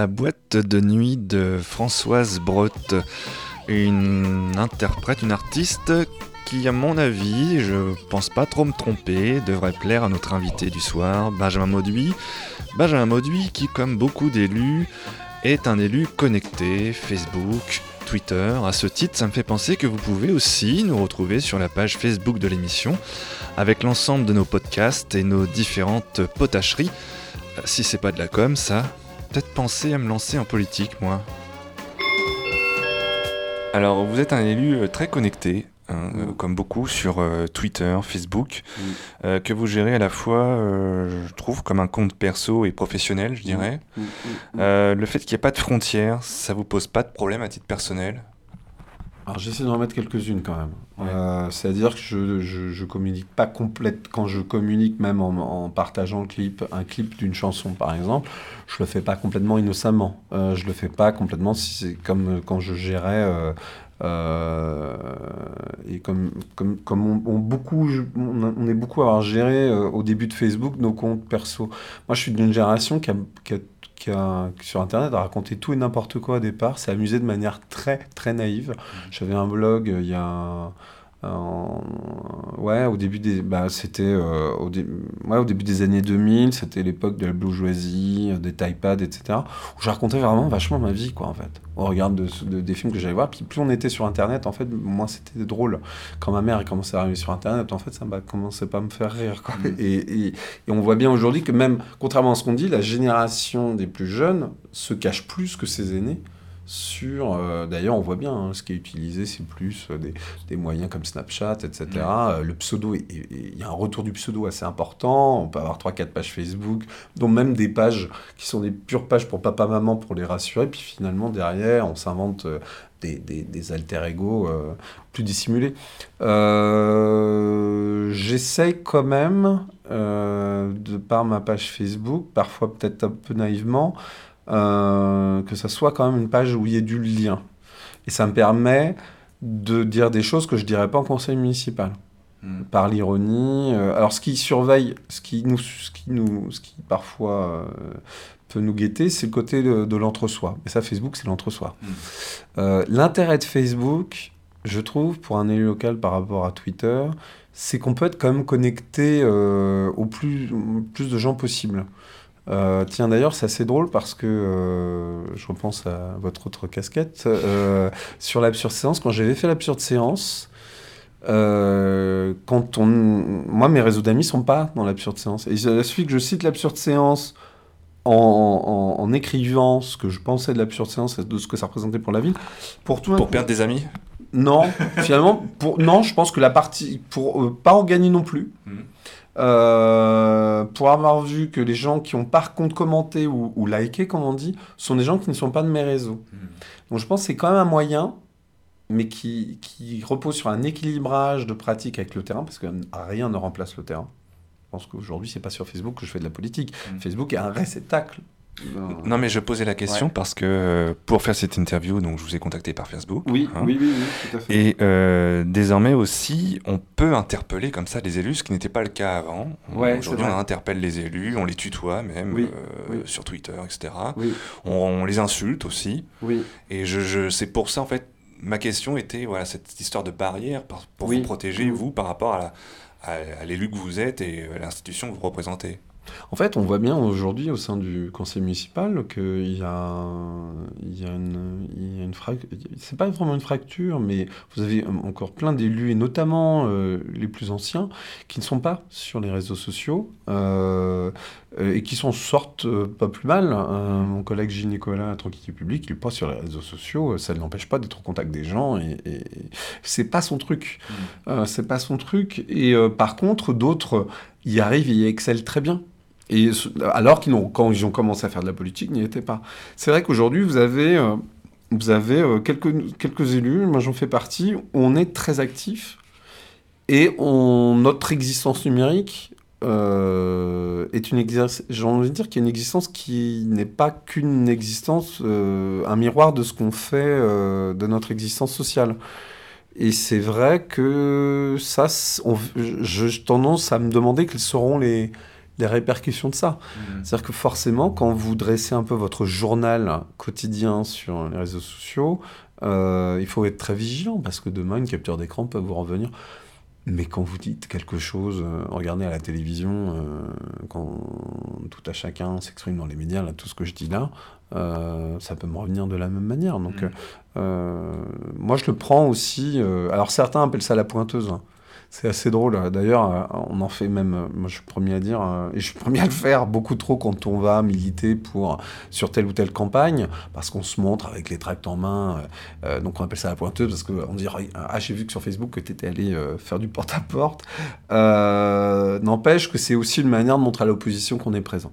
Boîte de nuit de Françoise Brotte, une interprète, une artiste qui, à mon avis, je pense pas trop me tromper, devrait plaire à notre invité du soir, Benjamin Mauduit. Benjamin Mauduit qui, comme beaucoup d'élus, est un élu connecté, Facebook, Twitter. À ce titre, ça me fait penser que vous pouvez aussi nous retrouver sur la page Facebook de l'émission, avec l'ensemble de nos podcasts et nos différentes potacheries. Euh, Si c'est pas de la com, ça, peut-être penser à me lancer en politique, moi. Alors, vous êtes un élu euh, très connecté, hein, euh, comme beaucoup, sur euh, Twitter, Facebook, euh, que vous gérez à la fois, je trouve, comme un compte perso et professionnel, je dirais. Mm, mm, mm. Euh, le fait qu'il n'y ait pas de frontières, ça vous pose pas de problème à titre personnel? Alors j'essaie d'en remettre quelques-unes quand même. Euh, C'est-à-dire que je, je, je communique pas complète quand je communique même en, en partageant le clip, un clip d'une chanson par exemple, je le fais pas complètement innocemment. Euh, je le fais pas complètement si c'est comme quand je gérais euh, euh, et comme comme comme on, on beaucoup on, a- on est beaucoup à avoir géré euh, au début de Facebook nos comptes perso. Moi je suis d'une génération qui a, qui a qui a, qui sur internet a raconté tout et n'importe quoi au départ, s'est amusé de manière très très naïve. J'avais un blog euh, il y a ouais au début des bah c'était euh, au, dé- ouais, au début des années 2000 c'était l'époque de la bourgeoisie euh, des iPads etc où je racontais vraiment vachement ma vie quoi en fait. Au regard de, de- des films que j'allais voir. Puis plus on était sur internet en fait moins c'était drôle. Quand ma mère commençait à arriver sur internet en fait ça m'a commencé pas à me faire rire quoi. Et, et, et on voit bien aujourd'hui que même contrairement à ce qu'on dit la génération des plus jeunes se cache plus que ses aînés sur euh, d'ailleurs on voit bien hein, ce qui est utilisé c'est plus euh, des, des moyens comme Snapchat etc Euh, le pseudo il y a un retour du pseudo assez important. On peut avoir 3-4 pages Facebook dont même des pages qui sont des pures pages pour papa maman pour les rassurer. Puis finalement derrière on s'invente des, des, des alter ego euh, plus dissimulés. Euh, j'essaye quand même euh, de par ma page Facebook parfois peut-être un peu naïvement euh, que ça soit quand même une page où il y ait du lien. Et ça me permet de dire des choses que je dirais pas en conseil municipal. Par l'ironie. euh, alors, ce qui surveille, ce qui nous, ce qui nous, ce qui parfois euh, peut nous guetter, c'est le côté de, de l'entre-soi. Et ça, Facebook, c'est l'entre-soi. Euh, L'intérêt de Facebook, je trouve, pour un élu local par rapport à Twitter, c'est qu'on peut être quand même connecté euh, au plus, au plus de gens possible. Euh, tiens, d'ailleurs, c'est assez drôle parce que euh, je repense à votre autre casquette. euh, sur l'absurde séance, quand j'avais fait l'absurde séance, quand on... moi, mes réseaux d'amis sont pas dans l'absurde séance. Et il suffit que je cite l'absurde séance en, en- en écrivant ce que je pensais de l'absurde séance et de ce que ça représentait pour la ville. Pour, tout d'un Pour coup- perdre des amis? Non, finalement, pour, non, je pense que la partie, pour pas en gagner non plus, euh, pour avoir vu que les gens qui ont par contre commenté ou, ou liké, comme on dit, sont des gens qui ne sont pas de mes réseaux. Donc je pense que c'est quand même un moyen, mais qui, qui repose sur un équilibrage de pratique avec le terrain, parce que rien ne remplace le terrain. pense qu'aujourd'hui, c'est pas sur Facebook que je fais de la politique. Mm. Facebook est un réceptacle. D'un- Non, mais je posais la question Ouais. parce que euh, pour faire cette interview, donc je vous ai contacté par Facebook. Oui, hein. oui, oui, oui, tout à fait. Et euh, désormais aussi, on peut interpeller comme ça les élus, ce qui n'était pas le cas avant. Ouais, Aujourd'hui, on interpelle les élus, on les tutoie même Oui, euh, oui. sur Twitter, etc. Oui. On, on les insulte aussi. Oui. Et je, je, c'est pour ça, en fait, ma question était voilà, cette histoire de barrière pour Oui. vous protéger, vous, par rapport à, l'élu que vous êtes et à l'institution que vous représentez. En fait, on voit bien aujourd'hui au sein du conseil municipal qu'il y a, il y a une, il y a une fracture. C'est pas vraiment une fracture, mais vous avez encore plein d'élus, et notamment euh, les plus anciens, qui ne sont pas sur les réseaux sociaux euh, et qui s'en sortent euh, pas plus mal. Mon collègue Gilles Nicolas, à Tranquillité Publique, il n'est pas sur les réseaux sociaux, ça ne l'empêche pas d'être au contact des gens et, et c'est pas son truc. Euh, c'est pas son truc. Et par contre, d'autres y arrivent et y excellent très bien. Et alors qu'ils n'ont, quand ils ont commencé à faire de la politique, n'y étaient pas. C'est vrai qu'aujourd'hui, vous avez, euh, vous avez euh, quelques, quelques élus, moi j'en fais partie, on est très actif et on, notre existence numérique euh, est une exercice. J'ai envie de dire qu'il existence qui n'est pas qu'une existence, un miroir de ce qu'on fait de notre existence sociale. Et c'est vrai que ça, on- j'ai tendance à me demander quelles seront les, les répercussions de ça. C'est-à-dire que forcément, quand vous dressez un peu votre journal quotidien sur les réseaux sociaux, euh, il faut être très vigilant parce que demain, une capture d'écran peut vous revenir. Mais quand vous dites quelque chose, euh, regardez à la télévision, euh, quand tout à chacun s'exprime dans les médias, là, tout ce que je dis là, euh, ça peut me revenir de la même manière. Donc, euh, moi, je le prends aussi. alors, certains appellent ça la pointeuse. hein. C'est assez drôle. D'ailleurs, euh, on en fait même, euh, moi je suis premier à dire, euh, et je suis premier à le faire beaucoup trop quand on va militer pour, sur telle ou telle campagne, parce qu'on se montre avec les tracts en main. donc on appelle ça la pointeuse, parce qu'on dirait, ah j'ai vu que sur Facebook que tu étais allé faire du porte-à-porte. N'empêche que c'est aussi une manière de montrer à l'opposition qu'on est présent.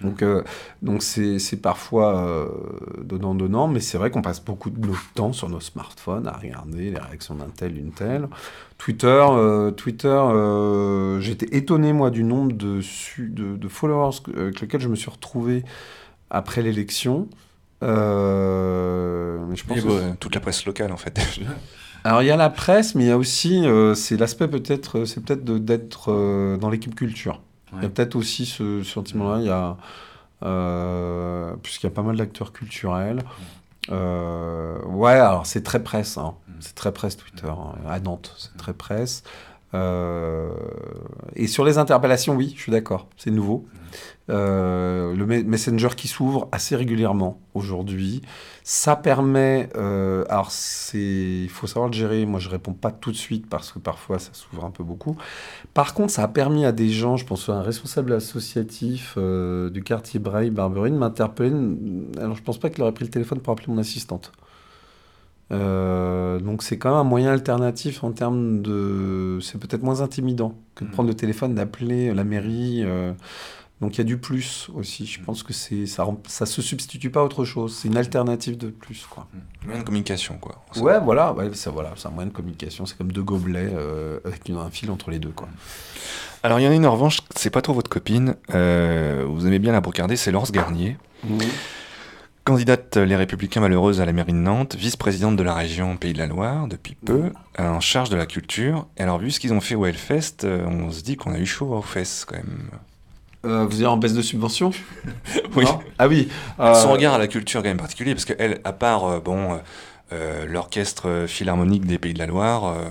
Donc, euh, donc c'est, c'est parfois euh, donnant-donnant, mais c'est vrai qu'on passe beaucoup de notre temps sur nos smartphones à regarder les réactions d'un tel, d'une telle. Twitter, euh, Twitter euh, j'étais étonné, moi, du nombre de, su- de, de followers avec lesquels je me suis retrouvé après l'élection. Euh, je pense bon, toute la presse locale, en fait. alors il y a la presse, mais il y a aussi, c'est l'aspect peut-être, c'est peut-être de- d'être dans l'équipe culture. Il y a peut-être aussi ce sentiment-là. Il y a, euh, puisqu'il y a pas mal d'acteurs culturels. Euh, ouais, alors c'est très presse, hein. c'est très presse Twitter. hein. À Nantes, c'est très presse. Euh, et sur les interpellations, oui, je suis d'accord, c'est nouveau. Euh, le me- Messenger qui s'ouvre assez régulièrement aujourd'hui, ça permet. euh, alors, il faut savoir le gérer. Moi, je réponds pas tout de suite parce que parfois ça s'ouvre un peu beaucoup. Par contre, ça a permis à des gens, je pense à un responsable associatif du quartier Braille Barberie, de m'interpeller. Alors, je pense pas qu'il aurait pris le téléphone pour appeler mon assistante. Euh, donc c'est quand même un moyen alternatif en termes de... C'est peut-être moins intimidant que de prendre le téléphone, d'appeler la mairie. euh, Donc il y a du plus aussi. Je pense que c'est ça, ça se substitue pas à autre chose. C'est une alternative de plus. Quoi. Moyen de communication, quoi. Ouais, voilà, ouais, ça, voilà, c'est un moyen de communication. C'est comme deux gobelets euh, avec un fil entre les deux. Quoi. Alors, il y en a une en revanche, c'est pas trop votre copine. vous aimez bien la brocarder, c'est Laurence Garnier. Candidate Les Républicains Malheureuses à la mairie de Nantes, vice-présidente de la région Pays de la Loire depuis peu, euh, en charge de la culture. Et alors, vu ce qu'ils ont fait au Hellfest, euh, on se dit qu'on a eu chaud aux fesses quand même. Euh, vous êtes en baisse de subvention Oui. Non Ah oui. euh, Son regard à la culture est quand même particulier, parce qu'elle, à part euh, bon, euh, euh, l'orchestre philharmonique des Pays de la Loire, euh,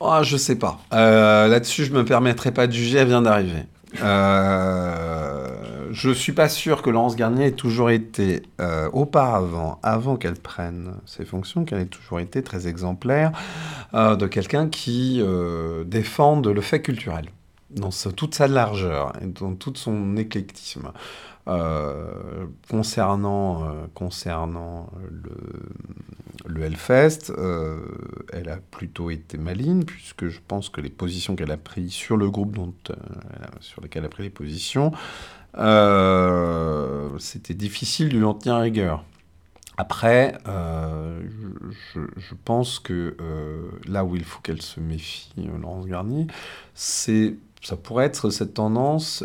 Ah, je sais pas. Euh, Là-dessus, je me permettrai pas de juger, elle vient d'arriver. Euh, je suis pas sûr que Laurence Garnier ait toujours été, euh, auparavant, avant qu'elle prenne ses fonctions, qu'elle ait toujours été très exemplaire euh, de quelqu'un qui défende le fait culturel dans toute sa largeur et dans tout son éclectisme. Concernant concernant le, le Hellfest, euh, elle a plutôt été maligne, puisque je pense que les positions qu'elle a prises sur le groupe euh, sur lequel elle a pris les positions, euh, c'était difficile de lui en tenir rigueur. Après, je, je- pense que là où il faut qu'elle se méfie, Laurence Garnier, c'est ça pourrait être cette tendance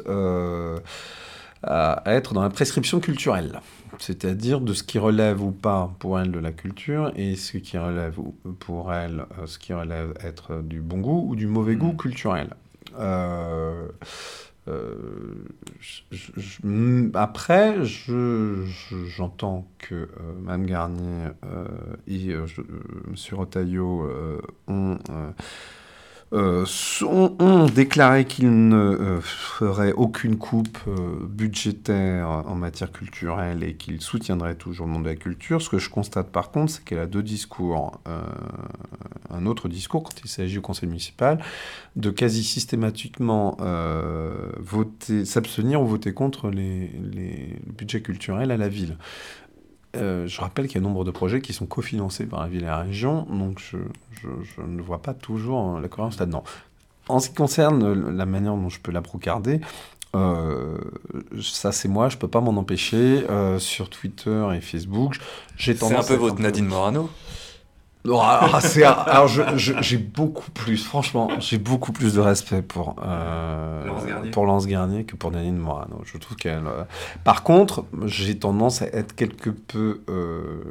à être dans la prescription culturelle, c'est-à-dire de ce qui relève ou pas pour elle de la culture et ce qui relève ou- pour elle, euh, ce qui relève être du bon goût ou du mauvais goût culturel. Euh, euh, je- mm, après, je- je- j'entends que euh, Mme Garnier euh, et euh, euh, M. Rotaillot euh, ont, euh, ont déclaré qu'ils ne euh, feraient aucune coupe euh, budgétaire en matière culturelle et qu'ils soutiendraient toujours le monde de la culture. Ce que je constate par contre, c'est qu'elle a deux discours. euh, un autre discours quand il s'agit au conseil municipal, de quasi systématiquement euh, voter, s'abstenir ou voter contre les, les- le budget culturel à la ville. Euh, je rappelle qu'il y a nombre de projets qui sont cofinancés par la ville et la région, donc je, je- je ne vois pas toujours euh, la cohérence là-dedans. En ce qui concerne la manière dont je peux la brocarder, euh, ça c'est moi, je peux pas m'en empêcher. euh, sur Twitter et Facebook, j'ai C'est tendance un peu à votre Nadine Morano ah, c'est- alors je- je- j'ai beaucoup plus, franchement, j'ai beaucoup plus de respect pour euh, Garnier. pour Lance Garnier que pour Nadine Morano. Je trouve qu'elle. euh, Par contre, j'ai tendance à être quelque peu. euh,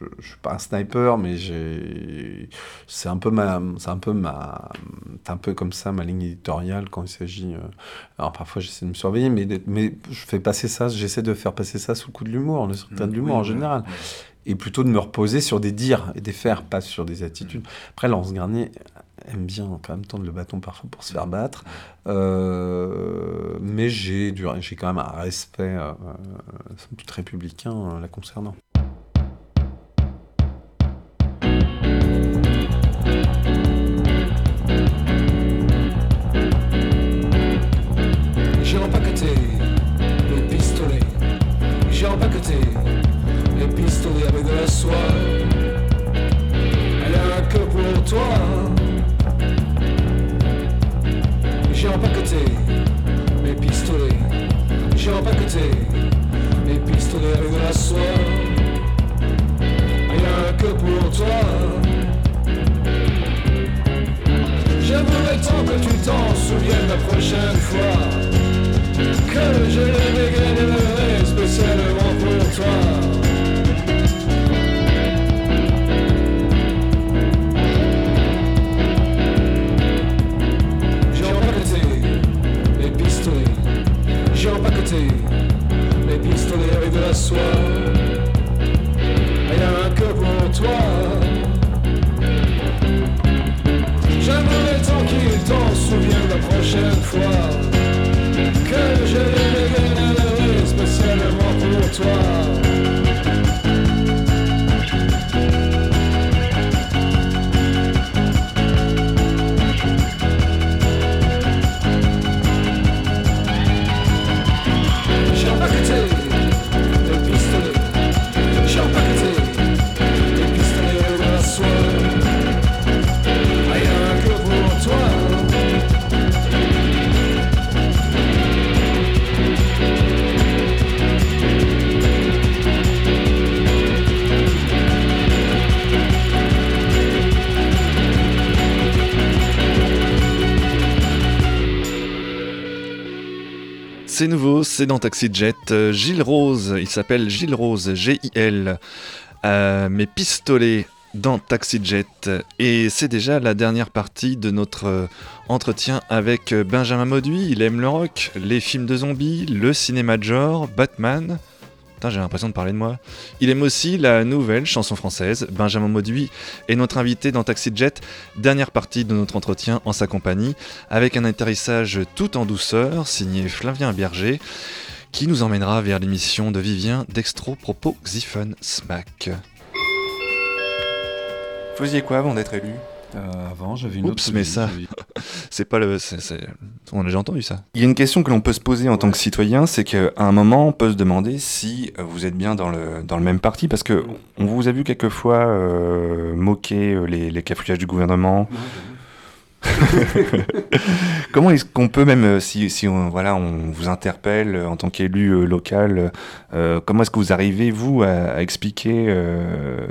je, je suis pas un sniper, mais j'ai. C'est un peu ma, c'est un peu ma, c'est un peu comme ça ma ligne éditoriale quand il s'agit. euh, Alors parfois j'essaie de me surveiller, mais mais je fais passer ça, j'essaie de faire passer ça sous le coup de l'humour, le certain de l'humour oui, en oui, général et plutôt de me reposer sur des dires et des faire, pas sur des attitudes. Après, Laurence Garnier aime bien quand même tendre le bâton parfois pour se faire battre, Euh, mais j'ai quand même un respect euh, euh, somme toute républicain euh, la concernant. Nouveau, c'est dans Taxi Jet. Euh, Gilles Rose, il s'appelle Gilles Rose, G-I-L. Euh, mes pistolets dans Taxi Jet. Et c'est déjà la dernière partie de notre euh, entretien avec Benjamin Mauduit. Il aime le rock, les films de zombies, le cinéma de genre, Batman. J'ai l'impression de parler de moi. Il aime aussi la nouvelle chanson française. Benjamin Mauduit est notre invité dans Taxi Jet. Dernière partie de notre entretien en sa compagnie, avec un atterrissage tout en douceur, signé Flavien Berger, qui nous emmènera vers l'émission de Vivien Dextro Propos Xiphon Smack. Faisiez quoi avant d'être élu? Avant, j'avais une Oups, autre mais vie, ça, c'est pas le. c'est- c'est- On a déjà entendu ça. Il y a une question que l'on peut se poser en tant que citoyen, c'est qu'à un moment, on peut se demander si euh, vous êtes bien dans le, dans le même parti, parce que on vous a vu quelquefois euh, moquer euh, les, les cafouillages du gouvernement. Comment est-ce qu'on peut même, euh, si, si on, voilà, on vous interpelle euh, en tant qu'élu euh, local, euh, comment est-ce que vous arrivez, vous, à, à expliquer euh,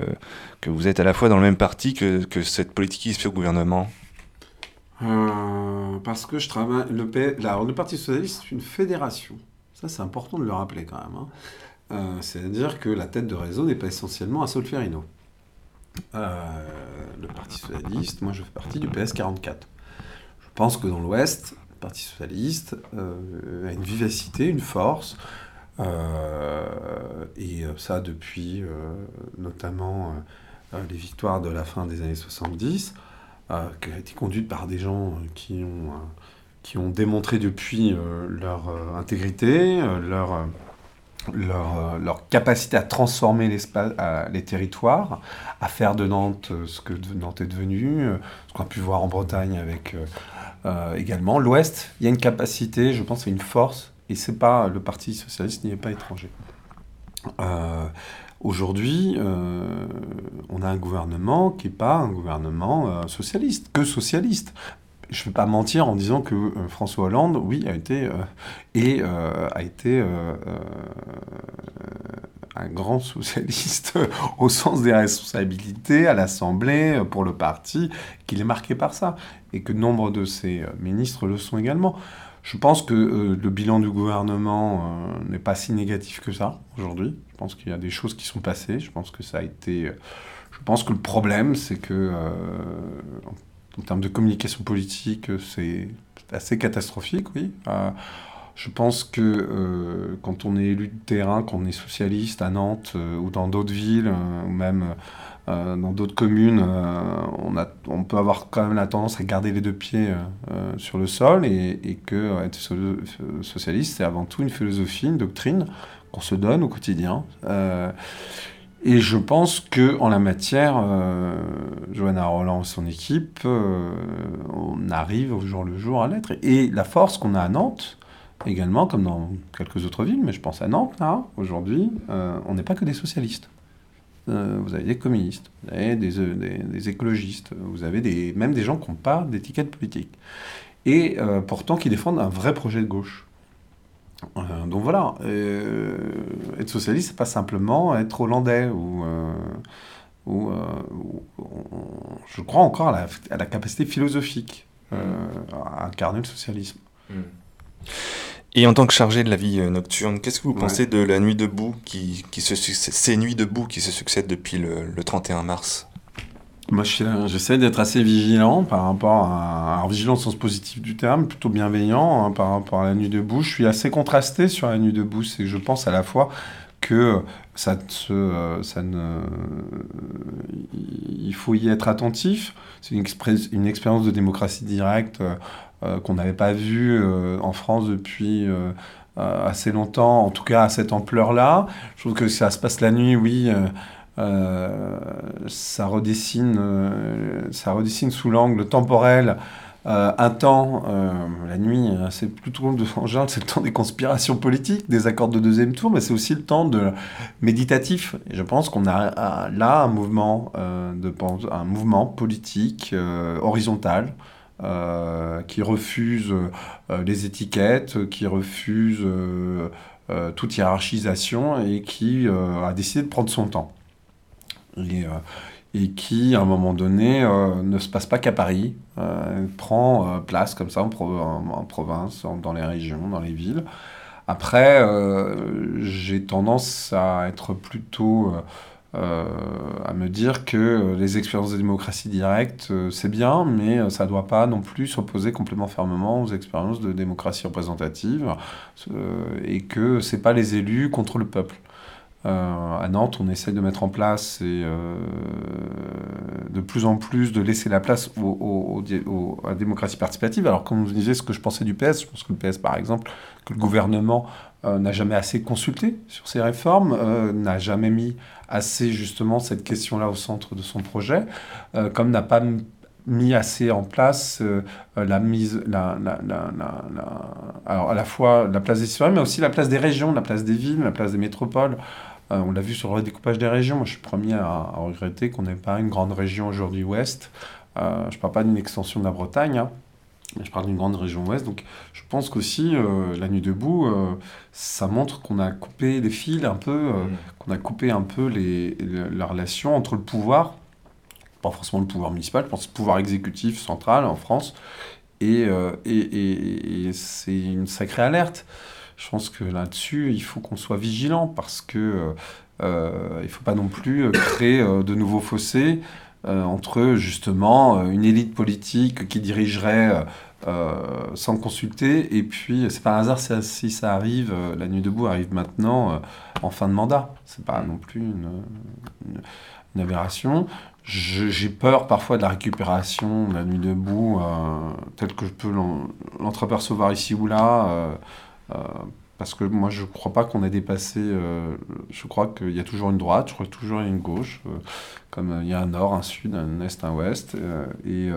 que vous êtes à la fois dans le même parti que, que cette politique qui se fait au gouvernement Euh, parce que je travaille. Le, alors, le Parti Socialiste, c'est une fédération. Ça, c'est important de le rappeler quand même. hein. Euh, C'est-à-dire que la tête de réseau n'est pas essentiellement un Solferino. Euh, le Parti Socialiste, moi, je fais partie du PS 44. Je pense que dans l'Ouest, le Parti Socialiste a une vivacité, une force. et ça depuis notamment les victoires de la fin des années 70 euh, qui a été conduite par des gens euh, qui ont, euh, qui ont démontré depuis euh, leur euh, intégrité, euh, leur, euh, leur, euh, capacité à transformer l'espace, les territoires, à faire de Nantes euh, ce que Nantes est devenu, euh, ce qu'on a pu voir en Bretagne avec euh, euh, également. L'Ouest, il y a une capacité, je pense, une force, et c'est pas le Parti socialiste n'y est pas étranger. Euh, Aujourd'hui, euh, on a un gouvernement qui n'est pas un gouvernement euh, socialiste, que socialiste. Je ne vais pas mentir en disant que euh, François Hollande, oui, a été, et, a été un grand socialiste au sens des responsabilités à l'Assemblée, pour le parti, qu'il est marqué par ça, et que nombre de ses ministres le sont également. Je pense que le bilan du gouvernement n'est pas si négatif que ça aujourd'hui. Je pense qu'il y a des choses qui sont passées. Je pense que ça a été. euh, je pense que le problème, c'est que euh, en, termes de communication politique, euh, c'est assez catastrophique, oui. Je pense que quand on est élu de terrain, quand on est socialiste à Nantes ou dans d'autres villes, ou même dans d'autres communes, on, a, on peut avoir quand même la tendance à garder les deux pieds sur le sol et, et que être so- socialiste, c'est avant tout une philosophie, une doctrine qu'on se donne au quotidien. Euh, et je pense que en la matière, euh, Johanna Roland et son équipe, euh, on arrive au jour le jour à l'être. Et la force qu'on a à Nantes, également, comme dans quelques autres villes, mais je pense à Nantes, là, aujourd'hui, on n'est pas que des socialistes. Vous avez des communistes, vous avez des, des- des écologistes, vous avez des, même des gens qui n'ont pas d'étiquette politique. Et pourtant qui défendent un vrai projet de gauche. Euh, donc voilà, euh, être socialiste, c'est pas simplement être hollandais ou. euh, ou, ou- on- je crois encore à la, à la capacité philosophique à incarner le socialisme. Et en tant que chargé de la vie nocturne, qu'est-ce que vous Ouais. pensez de la nuit debout qui, qui se ces nuits debout qui se succèdent depuis le, le 31 mars? Moi, j'essaie d'être assez vigilant par rapport à. Alors, vigilant au sens positif du terme, plutôt bienveillant hein, par rapport à la nuit debout. Je suis assez contrasté sur la nuit debout. C'est je pense à la fois que ça, euh, ça ne. Il faut y être attentif. C'est une, une expérience de démocratie directe euh, euh, qu'on n'avait pas vue euh, en France depuis. assez longtemps, en tout cas à cette ampleur-là. Je trouve que ça se passe la nuit, oui, ça redessine, euh, ça redessine sous l'angle temporel euh, un temps, euh, la nuit, euh, c'est plutôt de, en général, c'est le temps des conspirations politiques, des accords de deuxième tour, mais c'est aussi le temps de méditatif. Je pense qu'on a euh, là un mouvement, euh, politique euh, horizontal. euh, qui refuse euh, les étiquettes, qui refuse euh, euh, toute hiérarchisation et qui euh, a décidé de prendre son temps et, euh, et qui, à un moment donné, euh, ne se passe pas qu'à Paris, euh, prend place comme ça en, pro- en- en province, dans les régions, dans les villes. Après, j'ai tendance à être plutôt... à me dire que les expériences de démocratie directe, c'est bien, mais ça ne doit pas non plus s'opposer complètement fermement aux expériences de démocratie représentative, et que c'est pas les élus contre le peuple. Euh, à Nantes, on essaye de mettre en place et euh, de plus en plus de laisser la place à la démocratie participative. Alors, comme vous disiez, ce que je pensais du PS, je pense que le PS, par exemple, que le gouvernement euh, n'a jamais assez consulté sur ces réformes, n'a jamais mis assez justement cette question-là au centre de son projet, comme n'a pas mis assez en place la mise, alors à la fois la place des citoyens, mais aussi la place des régions, la place des villes, la place des métropoles. Euh, on l'a vu sur le redécoupage des régions. Moi, je suis le premier à, à regretter qu'on n'ait pas une grande région aujourd'hui ouest. Euh, je ne parle pas d'une extension de la Bretagne, hein, mais je parle d'une grande région ouest. Donc, je pense qu'aussi, euh, la nuit debout, euh, ça montre qu'on a coupé les fils un peu, euh, qu'on a coupé un peu les, les- la relation entre le pouvoir pas forcément le pouvoir municipal, je pense le pouvoir exécutif central en France. Et, et, et- et c'est une sacrée alerte. Je pense que là-dessus, il faut qu'on soit vigilant parce que euh, euh, il faut pas non plus euh, créer de nouveaux fossés entre justement une élite politique qui dirigerait euh, sans consulter et puis c'est pas un hasard si, ça arrive, la nuit debout arrive maintenant en fin de mandat. C'est pas non plus une, aberration. J'ai peur parfois de la récupération de la nuit debout, telle que je peux l'en- l'entreapercevoir ici ou là. Euh, parce que moi, je ne crois pas qu'on ait dépassé. euh, je crois qu'il y a toujours une droite, je crois qu'il y a toujours une gauche. euh, comme il y a un nord, un sud, un est, un ouest. et,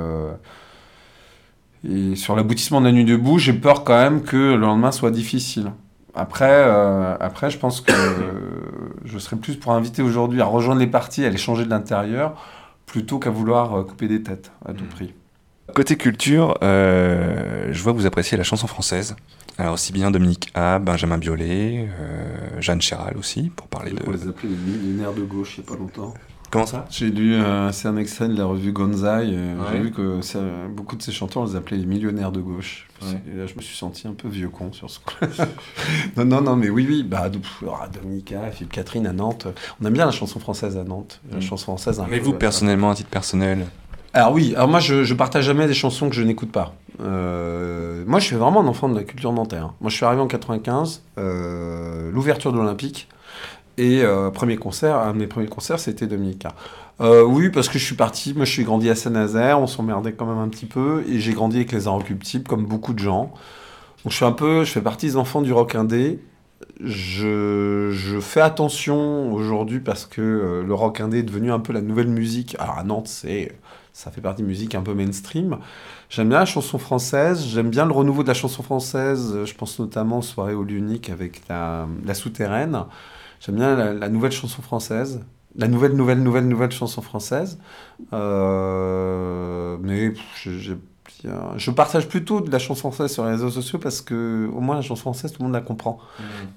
et sur l'aboutissement de la nuit debout, j'ai peur quand même que le lendemain soit difficile. Après, euh, après je pense que euh, je serais plus pour inviter aujourd'hui à rejoindre les partis, à les changer de l'intérieur, plutôt qu'à vouloir couper des têtes à tout prix. Côté culture, euh, je vois que vous appréciez la chanson française. Alors aussi bien Dominique A, Benjamin Biolay, euh, Jeanne Chéral aussi, pour parler de... On les appelait les millionnaires de gauche il n'y a pas longtemps. Comment ça? J'ai lu euh, c'est un extrait de la revue Gonzai. euh, J'ai Ouais. vu que ça- beaucoup de ces chanteurs, on les appelait les millionnaires de gauche. Ouais. Et là, je me suis senti un peu vieux con sur ce coup. non, non, non, mais oui, oui. Bah, ah, Dominica, Philippe Catherine à Nantes. On aime bien la chanson française à Nantes. La Mm. chanson française. un Mais peu, vous, personnellement, à titre personnel? Alors oui, alors moi je, partage jamais des chansons que je n'écoute pas. Euh, moi je suis vraiment un enfant de la culture nantaise. Moi je suis arrivé en 95, euh, l'ouverture de l'Olympique, et euh, premier concert, un de mes premiers concerts c'était Dominica. Euh, oui, parce que je suis parti, moi je suis grandi à Saint-Nazaire, on s'emmerdait quand même un petit peu, et j'ai grandi avec les Inrecuptibles comme beaucoup de gens. Je suis un peu, je fais partie des enfants du rock indé. Je, je fais attention aujourd'hui parce que le rock indé est devenu un peu la nouvelle musique. Alors à Nantes, c'est, ça fait partie de musique un peu mainstream. J'aime bien la chanson française, j'aime bien le renouveau de la chanson française. Je pense notamment aux soirées au Lunique avec la, la souterraine. J'aime bien la, la nouvelle chanson française. La nouvelle, nouvelle, nouvelle, nouvelle chanson française. Euh, mais pff, je, partage plutôt de la chanson française sur les réseaux sociaux parce que au moins la chanson française, tout le monde la comprend.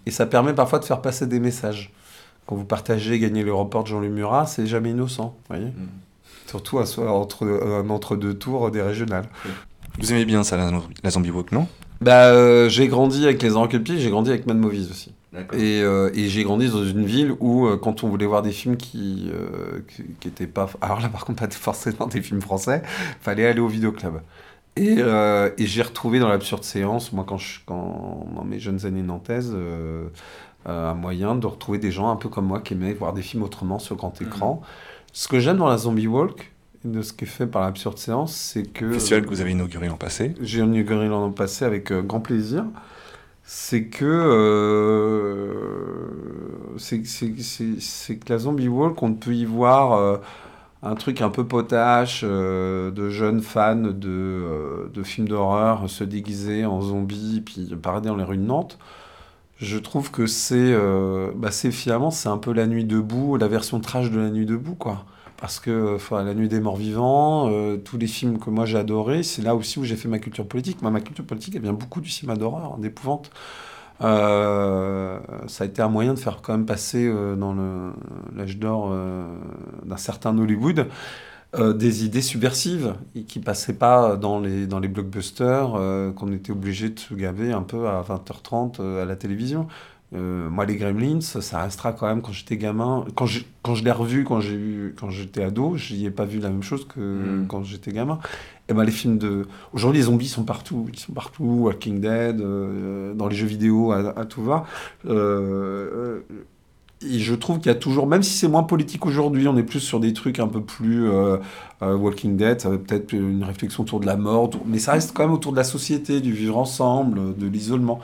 Et ça permet parfois de faire passer des messages. Quand vous partagez gagner le report de Jean-Luc Murat, c'est jamais innocent, voyez Surtout à soi, entre, un entre-deux tours des régionales. Vous aimez bien ça, la, la Zombie Walk, non? Bah, euh, j'ai grandi avec les Enrecupiers, j'ai grandi avec Mad Movies aussi. Et, euh, et j'ai grandi dans une ville où, euh, quand on voulait voir des films qui, euh, qui, qui étaient pas. Alors là, par contre, pas forcément des films français, fallait aller au vidéoclub. Et, euh, et j'ai retrouvé dans l'absurde séance, moi, quand, je, quand dans mes jeunes années nantaises, euh, euh, un moyen de retrouver des gens un peu comme moi qui aimaient voir des films autrement sur grand écran. Ce que j'aime dans la Zombie Walk, et de ce qui est fait par l'absurde séance, c'est que. Festival que vous avez inauguré l'an passé. J'ai inauguré l'an passé avec euh, grand plaisir. C'est que, euh, c'est que la Zombie Walk, on peut y voir euh, un truc un peu potache de jeunes fans de, de films d'horreur se déguiser en zombies puis parader dans les rues de Nantes. Je trouve que c'est euh, bah finalement c'est un peu la nuit debout, la version trash de la nuit debout quoi. Parce que enfin, la nuit des morts vivants, euh, tous les films que moi j'ai adorés, c'est là aussi où j'ai fait ma culture politique. Moi, ma culture politique, elle vient beaucoup du cinéma d'horreur, hein, d'épouvante. Euh, ça a été un moyen de faire quand même passer euh, dans l'âge d'or euh, d'un certain Hollywood euh, des idées subversives et qui passaient pas dans les, dans les blockbusters, euh, qu'on était obligé de se gaver un peu à 20h30 euh, à la télévision. Euh, moi, les Gremlins, ça restera quand même quand j'étais gamin. Quand, j'ai- quand je l'ai revu, quand j'étais ado, je n'y ai pas vu la même chose que Mm. quand j'étais gamin. Et ben les films de. Aujourd'hui, les zombies sont partout. Ils sont partout. Walking Dead, euh, dans les jeux vidéo, à, à tout va. Euh, je trouve qu'il y a toujours, même si c'est moins politique aujourd'hui, on est plus sur des trucs un peu plus euh, euh, Walking Dead, peut-être une réflexion autour de la mort, mais ça reste quand même autour de la société, du vivre ensemble, de l'isolement.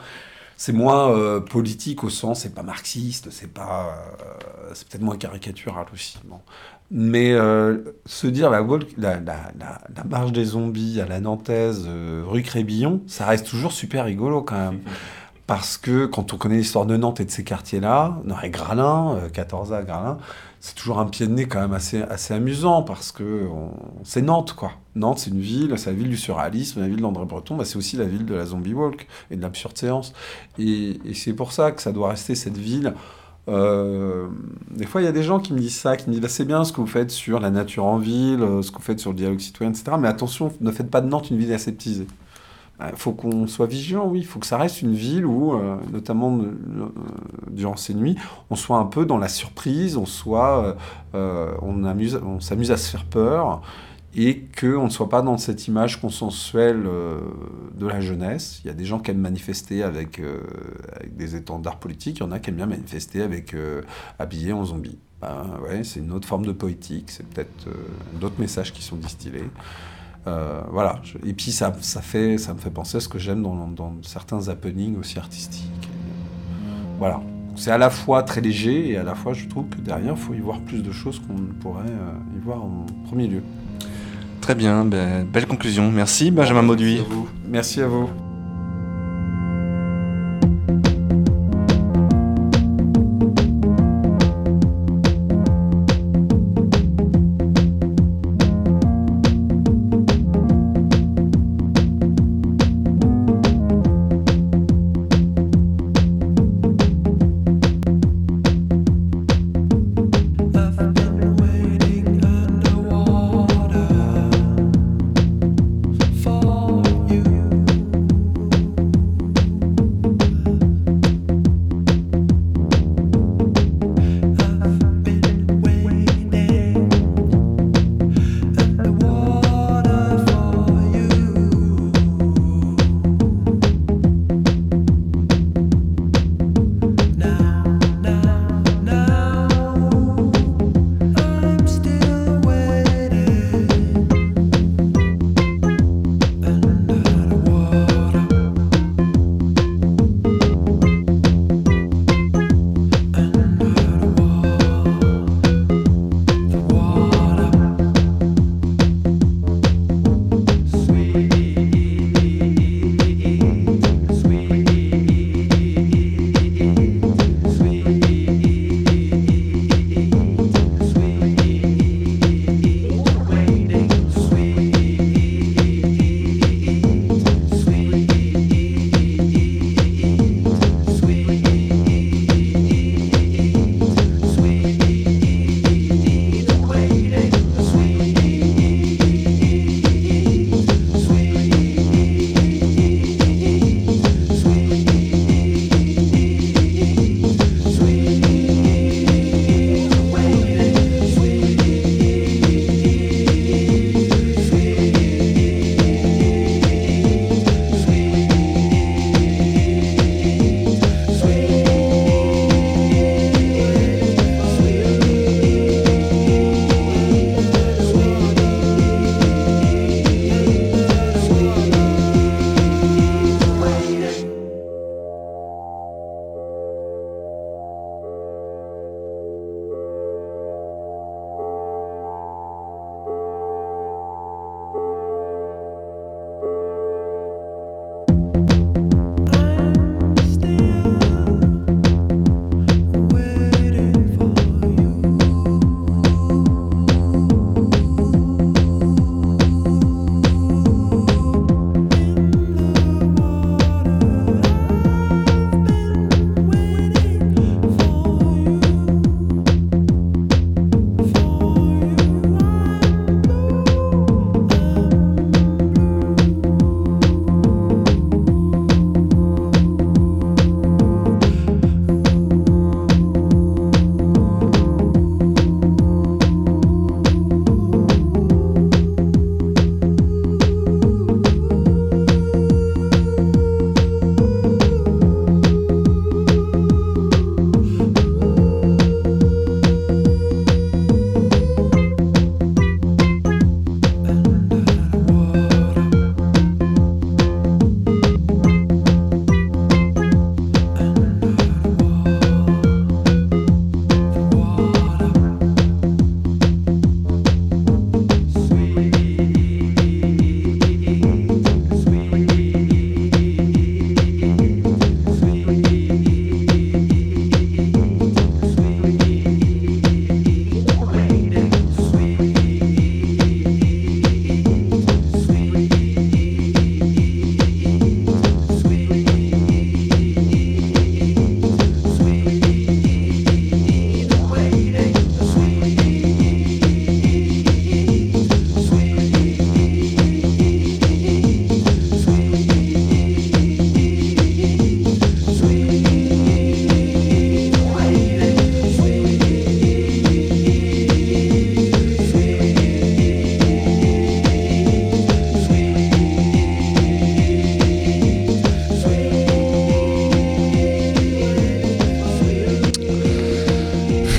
C'est moins euh, politique au sens, c'est pas marxiste, c'est pas, euh, c'est peut-être moins caricatural aussi. bon. Mais euh, se dire la, la, la, marche des zombies à la Nantaise, rue Crébillon, ça reste toujours super rigolo quand même. Parce que quand on connaît l'histoire de Nantes et de ces quartiers-là, dans les Gralin, euh, 14A, Gralin, c'est toujours un pied de nez quand même assez, assez amusant parce que c'est Nantes, quoi. Nantes, c'est une ville, c'est la ville du surréalisme, la ville d'André Breton, bah, c'est aussi la ville de la zombie walk et de l'absurde séance. Et, et c'est pour ça que ça doit rester cette ville Euh, des fois, il y a des gens qui me disent ça, qui me disent bah, c'est bien ce que vous faites sur la nature en ville, euh, ce que vous faites sur le dialogue citoyen, etc. Mais attention, ne faites pas de Nantes une ville aseptisée. Il faut qu'on soit vigilant, oui. Il faut que ça reste une ville où, euh, notamment euh, durant ces nuits, on soit un peu dans la surprise, on soit, euh, on amuse, on s'amuse à se faire peur et qu'on ne soit pas dans cette image consensuelle euh, de la jeunesse. Il y a des gens qui aiment manifester avec, euh, des étendards politiques, il y en a qui aiment bien manifester avec euh, habillés en zombie. Ben, ouais, c'est une autre forme de poétique, c'est peut-être euh, d'autres messages qui sont distillés. Euh, voilà. Et puis ça, ça, fait, ça me fait penser à ce que j'aime dans, dans certains happenings aussi artistiques. Voilà. C'est à la fois très léger et à la fois je trouve que derrière il faut y voir plus de choses qu'on ne pourrait euh, y voir en premier lieu. Très bien, ben, belle conclusion. Merci Benjamin Mauduit. Merci à vous.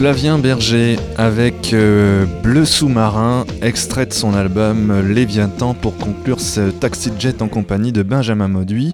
Flavien Berger avec euh, Bleu sous-marin, extrait de son album Léviathan pour conclure ce Taxi Jet en compagnie de Benjamin Mauduit.